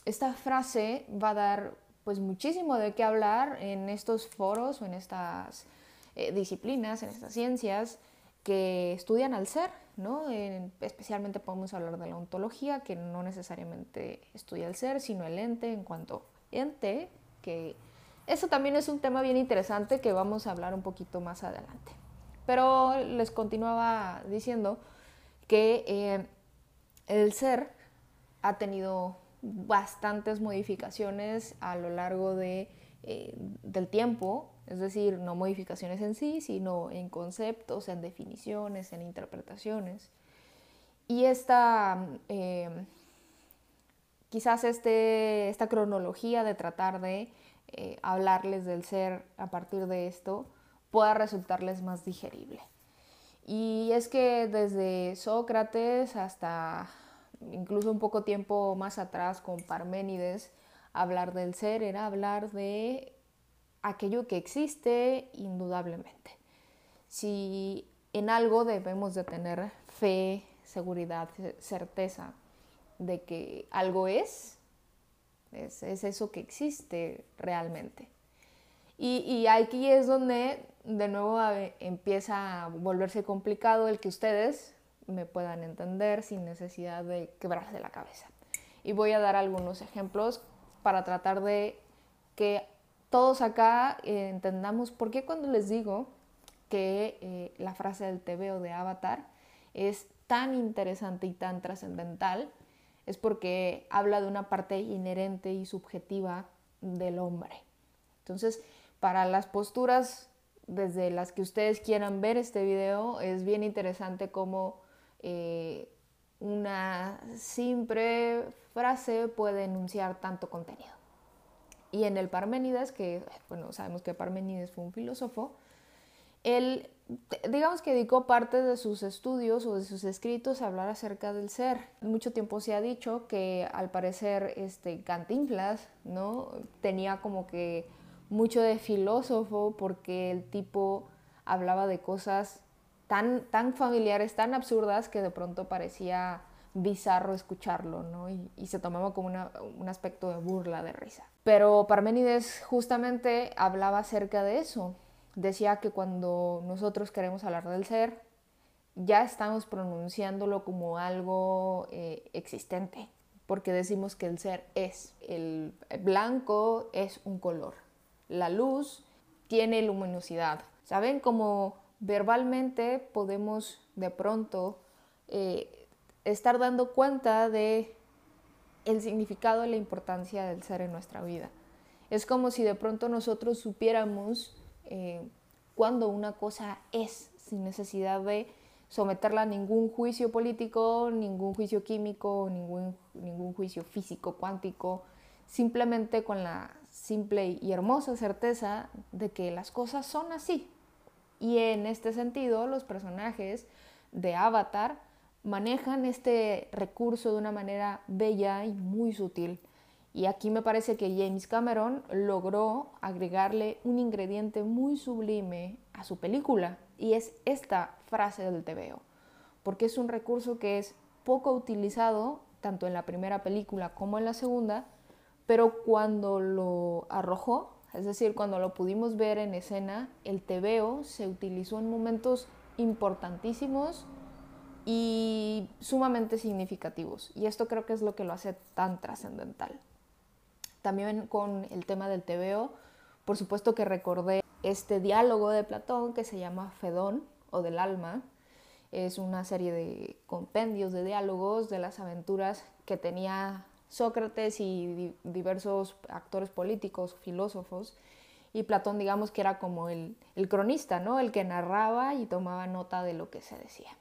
esta frase va a dar pues muchísimo de qué hablar en estos foros o en estas eh, disciplinas, en estas ciencias que estudian al ser, ¿no? especialmente podemos hablar de la ontología, que no necesariamente estudia el ser, sino el ente en cuanto ente, que eso también es un tema bien interesante que vamos a hablar un poquito más adelante. Pero les continuaba diciendo que eh, el ser ha tenido bastantes modificaciones a lo largo de, eh, del tiempo es decir, no modificaciones en sí, sino en conceptos, en definiciones, en interpretaciones. Y esta, eh, quizás este, esta cronología de tratar de eh, hablarles del ser a partir de esto pueda resultarles más digerible. Y es que desde Sócrates hasta incluso un poco tiempo más atrás con Parménides, hablar del ser era hablar de aquello que existe indudablemente. Si en algo debemos de tener fe, seguridad, certeza de que algo es, es, eso que existe realmente. Y, y, aquí es donde de nuevo empieza a volverse complicado el que ustedes me puedan entender sin necesidad de quebrarse la cabeza. Y voy a dar algunos ejemplos para tratar de que todos acá eh, entendamos por qué cuando les digo que eh, la frase del TV o de Avatar es tan interesante y tan trascendental, es porque habla de una parte inherente y subjetiva del hombre. Entonces, para las posturas desde las que ustedes quieran ver este video, es bien interesante cómo eh, una simple frase puede enunciar tanto contenido. Y en el Parménides, que bueno, sabemos que Parménides fue un filósofo, él, digamos que dedicó parte de sus estudios o de sus escritos a hablar acerca del ser. Mucho tiempo se ha dicho que al parecer este Cantinflas, ¿no? Tenía como que mucho de filósofo porque el tipo hablaba de cosas tan, tan familiares, tan absurdas que de pronto parecía bizarro escucharlo, ¿no? Y, se tomaba como un aspecto de burla, de risa. Pero Parménides justamente hablaba acerca de eso. Decía que cuando nosotros queremos hablar del ser, ya estamos pronunciándolo como algo eh, existente, porque decimos que el ser es. El blanco es un color. La luz tiene luminosidad. ¿Saben? Como verbalmente podemos de pronto eh, estar dando cuenta de el significado y la importancia del ser en nuestra vida. Es como si de pronto nosotros supiéramos eh, cuando una cosa es, sin necesidad de someterla a ningún juicio político, ningún juicio químico, ningún, ningún juicio físico, cuántico, simplemente con la simple y hermosa certeza de que las cosas son así, y en este sentido, los personajes de Avatar manejan este recurso de una manera bella y muy sutil. Y aquí me parece que James Cameron logró agregarle un ingrediente muy sublime a su película, y es esta frase del TVO, porque es un recurso que es poco utilizado tanto en la primera película como en la segunda, pero cuando lo arrojó es decir, cuando lo pudimos ver en escena, el tebeo se utilizó en momentos importantísimos y sumamente significativos. Y esto creo que es lo que lo hace tan trascendental. También con el tema del tebeo, por supuesto que recordé este diálogo de Platón que se llama Fedón o del alma. Es una serie de compendios de diálogos de las aventuras que tenía Sócrates y diversos actores políticos, filósofos, y Platón digamos que era como el, cronista, ¿no? El que narraba y tomaba nota de lo que se decía.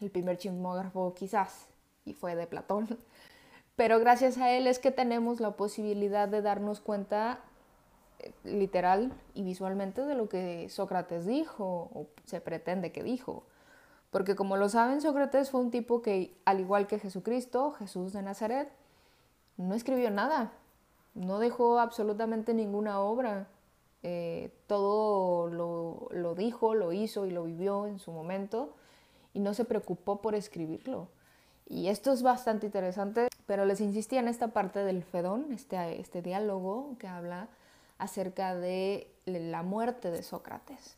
El primer chismógrafo quizás, y fue de Platón. Pero gracias a él es que tenemos la posibilidad de darnos cuenta eh, literal y visualmente de lo que Sócrates dijo o se pretende que dijo. Porque como lo saben, Sócrates fue un tipo que, al igual que Jesucristo, Jesús de Nazaret, no escribió nada, no dejó absolutamente ninguna obra. Eh, todo lo, lo, dijo, lo hizo y lo vivió en su momento y no se preocupó por escribirlo. Y esto es bastante interesante, pero les insistía en esta parte del Fedón, este, este diálogo que habla acerca de la muerte de Sócrates.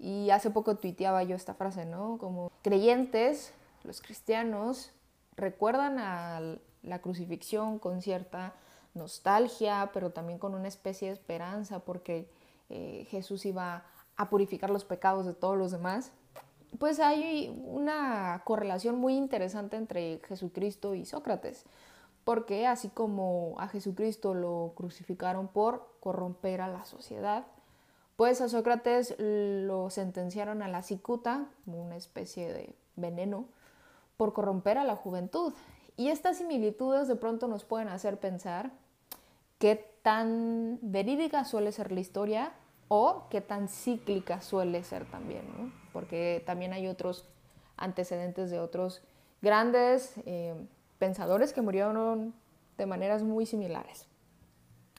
Y hace poco tuiteaba yo esta frase, ¿no? Como creyentes, los cristianos, recuerdan al, la crucifixión con cierta nostalgia, pero también con una especie de esperanza porque eh, Jesús iba a purificar los pecados de todos los demás, pues hay una correlación muy interesante entre Jesucristo y Sócrates, porque así como a Jesucristo lo crucificaron por corromper a la sociedad, pues a Sócrates lo sentenciaron a la cicuta, una especie de veneno, por corromper a la juventud. Y estas similitudes de pronto nos pueden hacer pensar qué tan verídica suele ser la historia o qué tan cíclica suele ser también, ¿no? Porque también hay otros antecedentes de otros grandes eh, pensadores que murieron de maneras muy similares.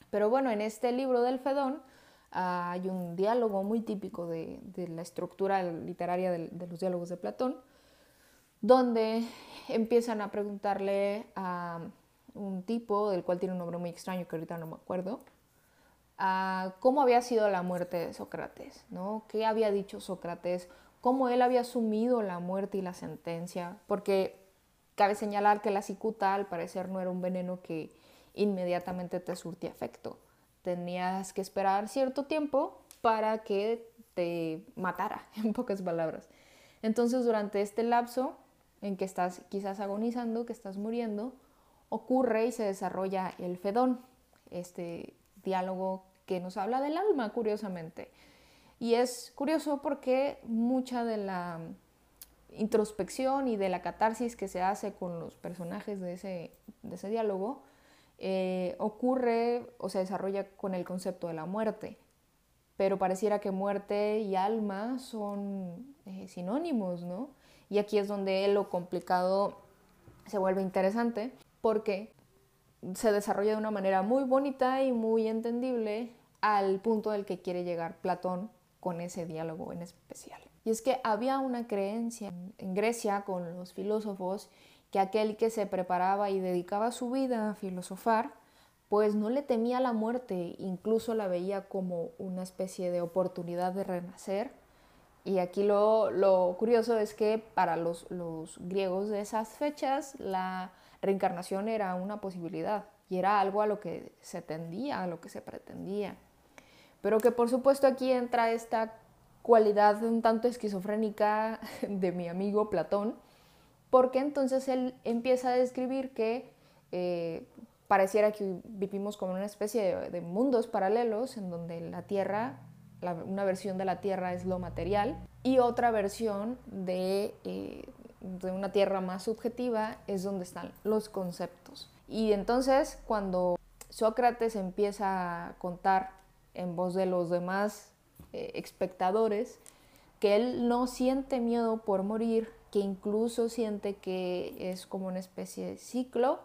Pero bueno, en este libro del Fedón ah, hay un diálogo muy típico de, la estructura literaria de, los diálogos de Platón, donde empiezan a preguntarle a un tipo, del cual tiene un nombre muy extraño que ahorita no me acuerdo, a cómo había sido la muerte de Sócrates, ¿no? ¿Qué había dicho Sócrates? ¿Cómo él había asumido la muerte y la sentencia? Porque cabe señalar que la cicuta al parecer no era un veneno que inmediatamente te surtía efecto. Tenías que esperar cierto tiempo para que te matara, en pocas palabras. Entonces, durante este lapso en que estás quizás agonizando, que estás muriendo, ocurre y se desarrolla el fedón, este diálogo que nos habla del alma, curiosamente. Y es curioso porque mucha de la introspección y de la catarsis que se hace con los personajes de ese, de ese diálogo eh, ocurre o se desarrolla con el concepto de la muerte. Pero pareciera que muerte y alma son eh, sinónimos, ¿no? Y aquí es donde lo complicado se vuelve interesante porque se desarrolla de una manera muy bonita y muy entendible al punto del que quiere llegar Platón con ese diálogo en especial. Y es que había una creencia en Grecia con los filósofos que aquel que se preparaba y dedicaba su vida a filosofar, pues no le temía la muerte, incluso la veía como una especie de oportunidad de renacer. Y aquí lo, lo curioso es que para los, los griegos de esas fechas la reencarnación era una posibilidad y era algo a lo que se tendía, a lo que se pretendía. Pero que por supuesto aquí entra esta cualidad un tanto esquizofrénica de mi amigo Platón, porque entonces él empieza a describir que eh, pareciera que vivimos como una especie de, mundos paralelos en donde la Tierra, una versión de la Tierra es lo material y otra versión de, eh, de una Tierra más subjetiva es donde están los conceptos. Y entonces cuando Sócrates empieza a contar en voz de los demás eh, espectadores que él no siente miedo por morir, que incluso siente que es como una especie de ciclo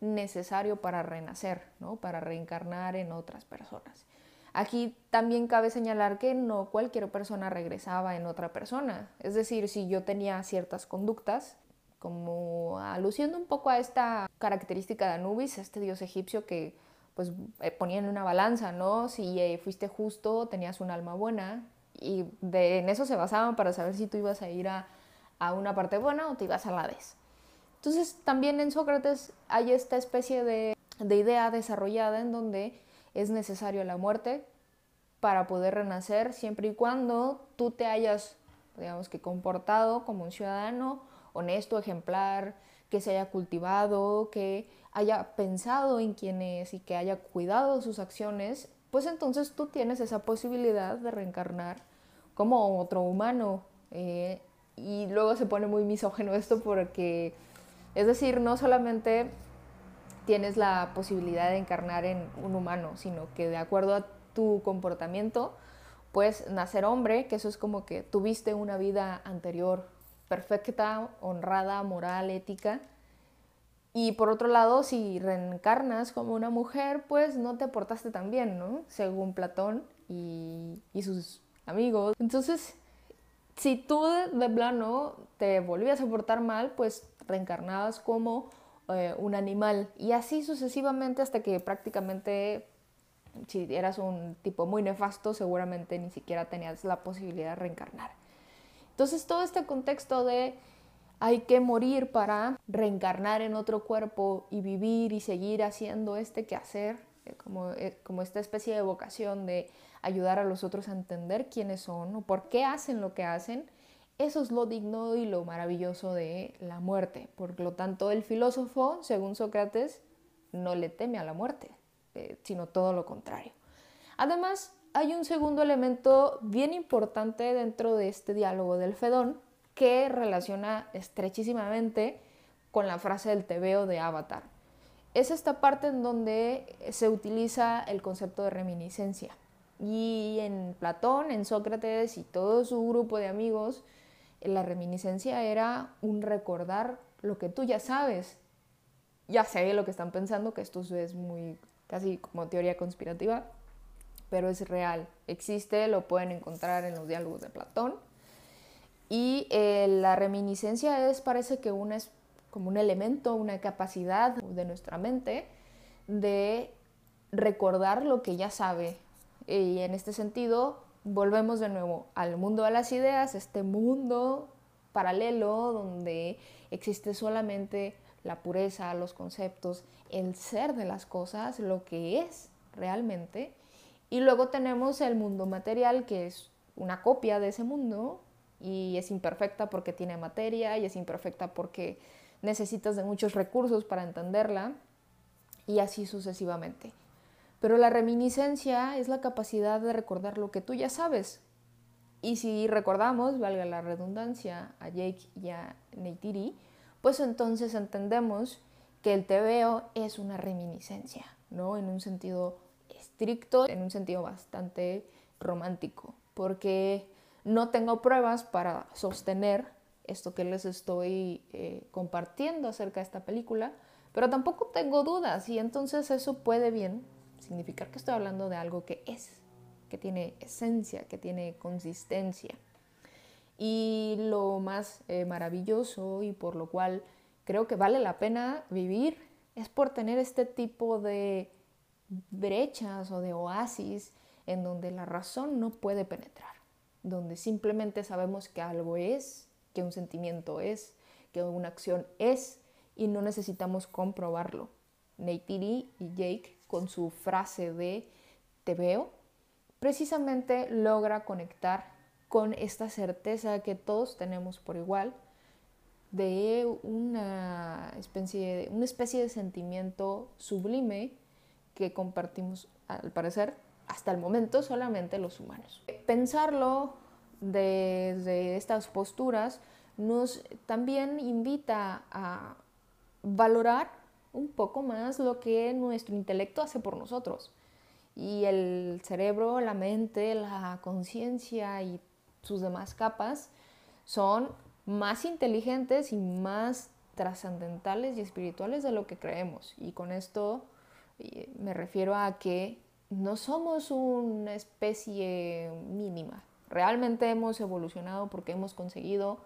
necesario para renacer, ¿no? para reencarnar en otras personas. Aquí también cabe señalar que no cualquier persona regresaba en otra persona. Es decir, si yo tenía ciertas conductas, como aluciendo un poco a esta característica de Anubis, este dios egipcio que pues eh, una balanza, ¿no? Si eh, fuiste justo, tenías un alma buena y de, en eso se basaban para saber si tú ibas a ir a, a una parte buena o te ibas a la vez. Entonces también en Sócrates hay esta especie de, de idea desarrollada en donde es necesario la muerte para poder renacer siempre y cuando tú te hayas, digamos que, comportado como un ciudadano honesto, ejemplar, que se haya cultivado, que haya pensado en quién es y que haya cuidado sus acciones, pues entonces tú tienes esa posibilidad de reencarnar como otro humano. Eh, y luego se pone muy misógeno esto porque, es decir, no solamente tienes la posibilidad de encarnar en un humano, sino que de acuerdo a tu comportamiento, puedes nacer hombre, que eso es como que tuviste una vida anterior perfecta, honrada, moral, ética. Y por otro lado, si reencarnas como una mujer, pues no te portaste tan bien, ¿no? Según Platón y, sus amigos. Entonces, si tú de, plano te volvías a portar mal, pues reencarnabas como eh, un animal. Y así sucesivamente hasta que prácticamente, si eras un tipo muy nefasto, seguramente ni siquiera tenías la posibilidad de reencarnar. Entonces todo este contexto de hay que morir para reencarnar en otro cuerpo y vivir y seguir haciendo este quehacer, eh, como, eh, como esta especie de vocación de ayudar a los otros a entender quiénes son o por qué hacen lo que hacen, eso es lo digno y lo maravilloso de la muerte. Por lo tanto, el filósofo, según Sócrates, no le teme a la muerte, eh, sino todo lo contrario. Además, hay un segundo elemento bien importante dentro de este diálogo del Fedón que relaciona estrechísimamente con la frase del tebeo de Avatar. Es esta parte en donde se utiliza el concepto de reminiscencia. Y en Platón, en Sócrates y todo su grupo de amigos, la reminiscencia era un recordar lo que tú ya sabes. Ya sé lo que están pensando, que esto es muy casi como teoría conspirativa, pero es real, existe, lo pueden encontrar en los diálogos de Platón. Y eh, la reminiscencia es, parece que una es como un elemento, una capacidad de nuestra mente de recordar lo que ya sabe. Y en este sentido, volvemos de nuevo al mundo de las ideas, este mundo paralelo donde existe solamente la pureza, los conceptos, el ser de las cosas, lo que es realmente. Y luego tenemos el mundo material, que es una copia de ese mundo y es imperfecta porque tiene materia y es imperfecta porque necesitas de muchos recursos para entenderla y así sucesivamente. Pero la reminiscencia es la capacidad de recordar lo que tú ya sabes. Y si recordamos, valga la redundancia, a Jake y a Neytiri, pues entonces entendemos que el tebeo es una reminiscencia, ¿no? En un sentido en un sentido bastante romántico, porque no tengo pruebas para sostener esto que les estoy eh, compartiendo acerca de esta película, pero tampoco tengo dudas y entonces eso puede bien significar que estoy hablando de algo que es, que tiene esencia, que tiene consistencia. Y lo más eh, maravilloso y por lo cual creo que vale la pena vivir es por tener este tipo de brechas o de oasis en donde la razón no puede penetrar, donde simplemente sabemos que algo es, que un sentimiento es, que una acción es y no necesitamos comprobarlo. Neytiri y Jake con su frase de te veo, precisamente logra conectar con esta certeza que todos tenemos por igual de una especie de, una especie de sentimiento sublime que compartimos, al parecer, hasta el momento solamente los humanos. Pensarlo desde estas posturas nos también invita a valorar un poco más lo que nuestro intelecto hace por nosotros. Y el cerebro, la mente, la conciencia y sus demás capas son más inteligentes y más trascendentales y espirituales de lo que creemos. Y con esto me refiero a que no somos una especie mínima. Realmente hemos evolucionado porque hemos conseguido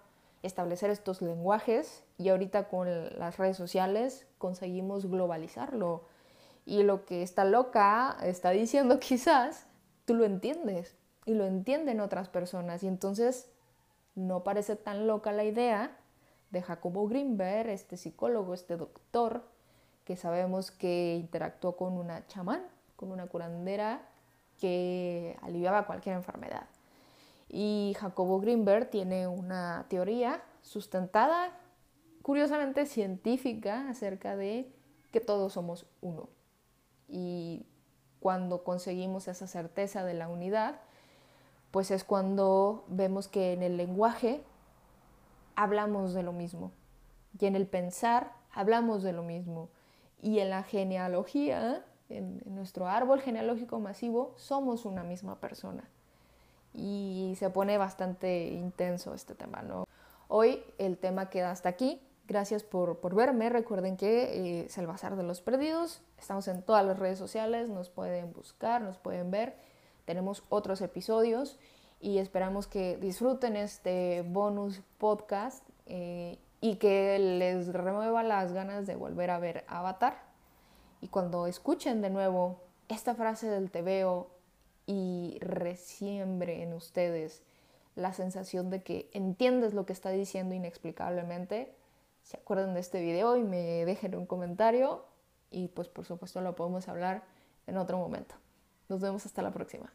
establecer estos lenguajes y ahorita con las redes sociales conseguimos globalizarlo. Y lo que está loca está diciendo quizás, tú lo entiendes y lo entienden otras personas. Y entonces no parece tan loca la idea de Jacobo Greenberg, este psicólogo, este doctor, que sabemos que interactuó con una chamán, con una curandera que aliviaba cualquier enfermedad. Y Jacobo Greenberg tiene una teoría sustentada, curiosamente científica, acerca de que todos somos uno. Y cuando conseguimos esa certeza de la unidad, pues es cuando vemos que en el lenguaje hablamos de lo mismo y en el pensar hablamos de lo mismo y en la genealogía, en, nuestro árbol genealógico masivo, somos una misma persona y se pone bastante intenso este tema, ¿no? Hoy el tema queda hasta aquí. Gracias por, por verme. Recuerden que eh, es el Bazar de los Perdidos. Estamos en todas las redes sociales, nos pueden buscar, nos pueden ver. Tenemos otros episodios y esperamos que disfruten este bonus podcast eh, y que les remueva las ganas de volver a ver Avatar. Y cuando escuchen de nuevo esta frase del te veo y resiembre en ustedes la sensación de que entiendes lo que está diciendo inexplicablemente, se acuerdan de este video y me dejen un comentario y pues por supuesto lo podemos hablar en otro momento. Nos vemos hasta la próxima.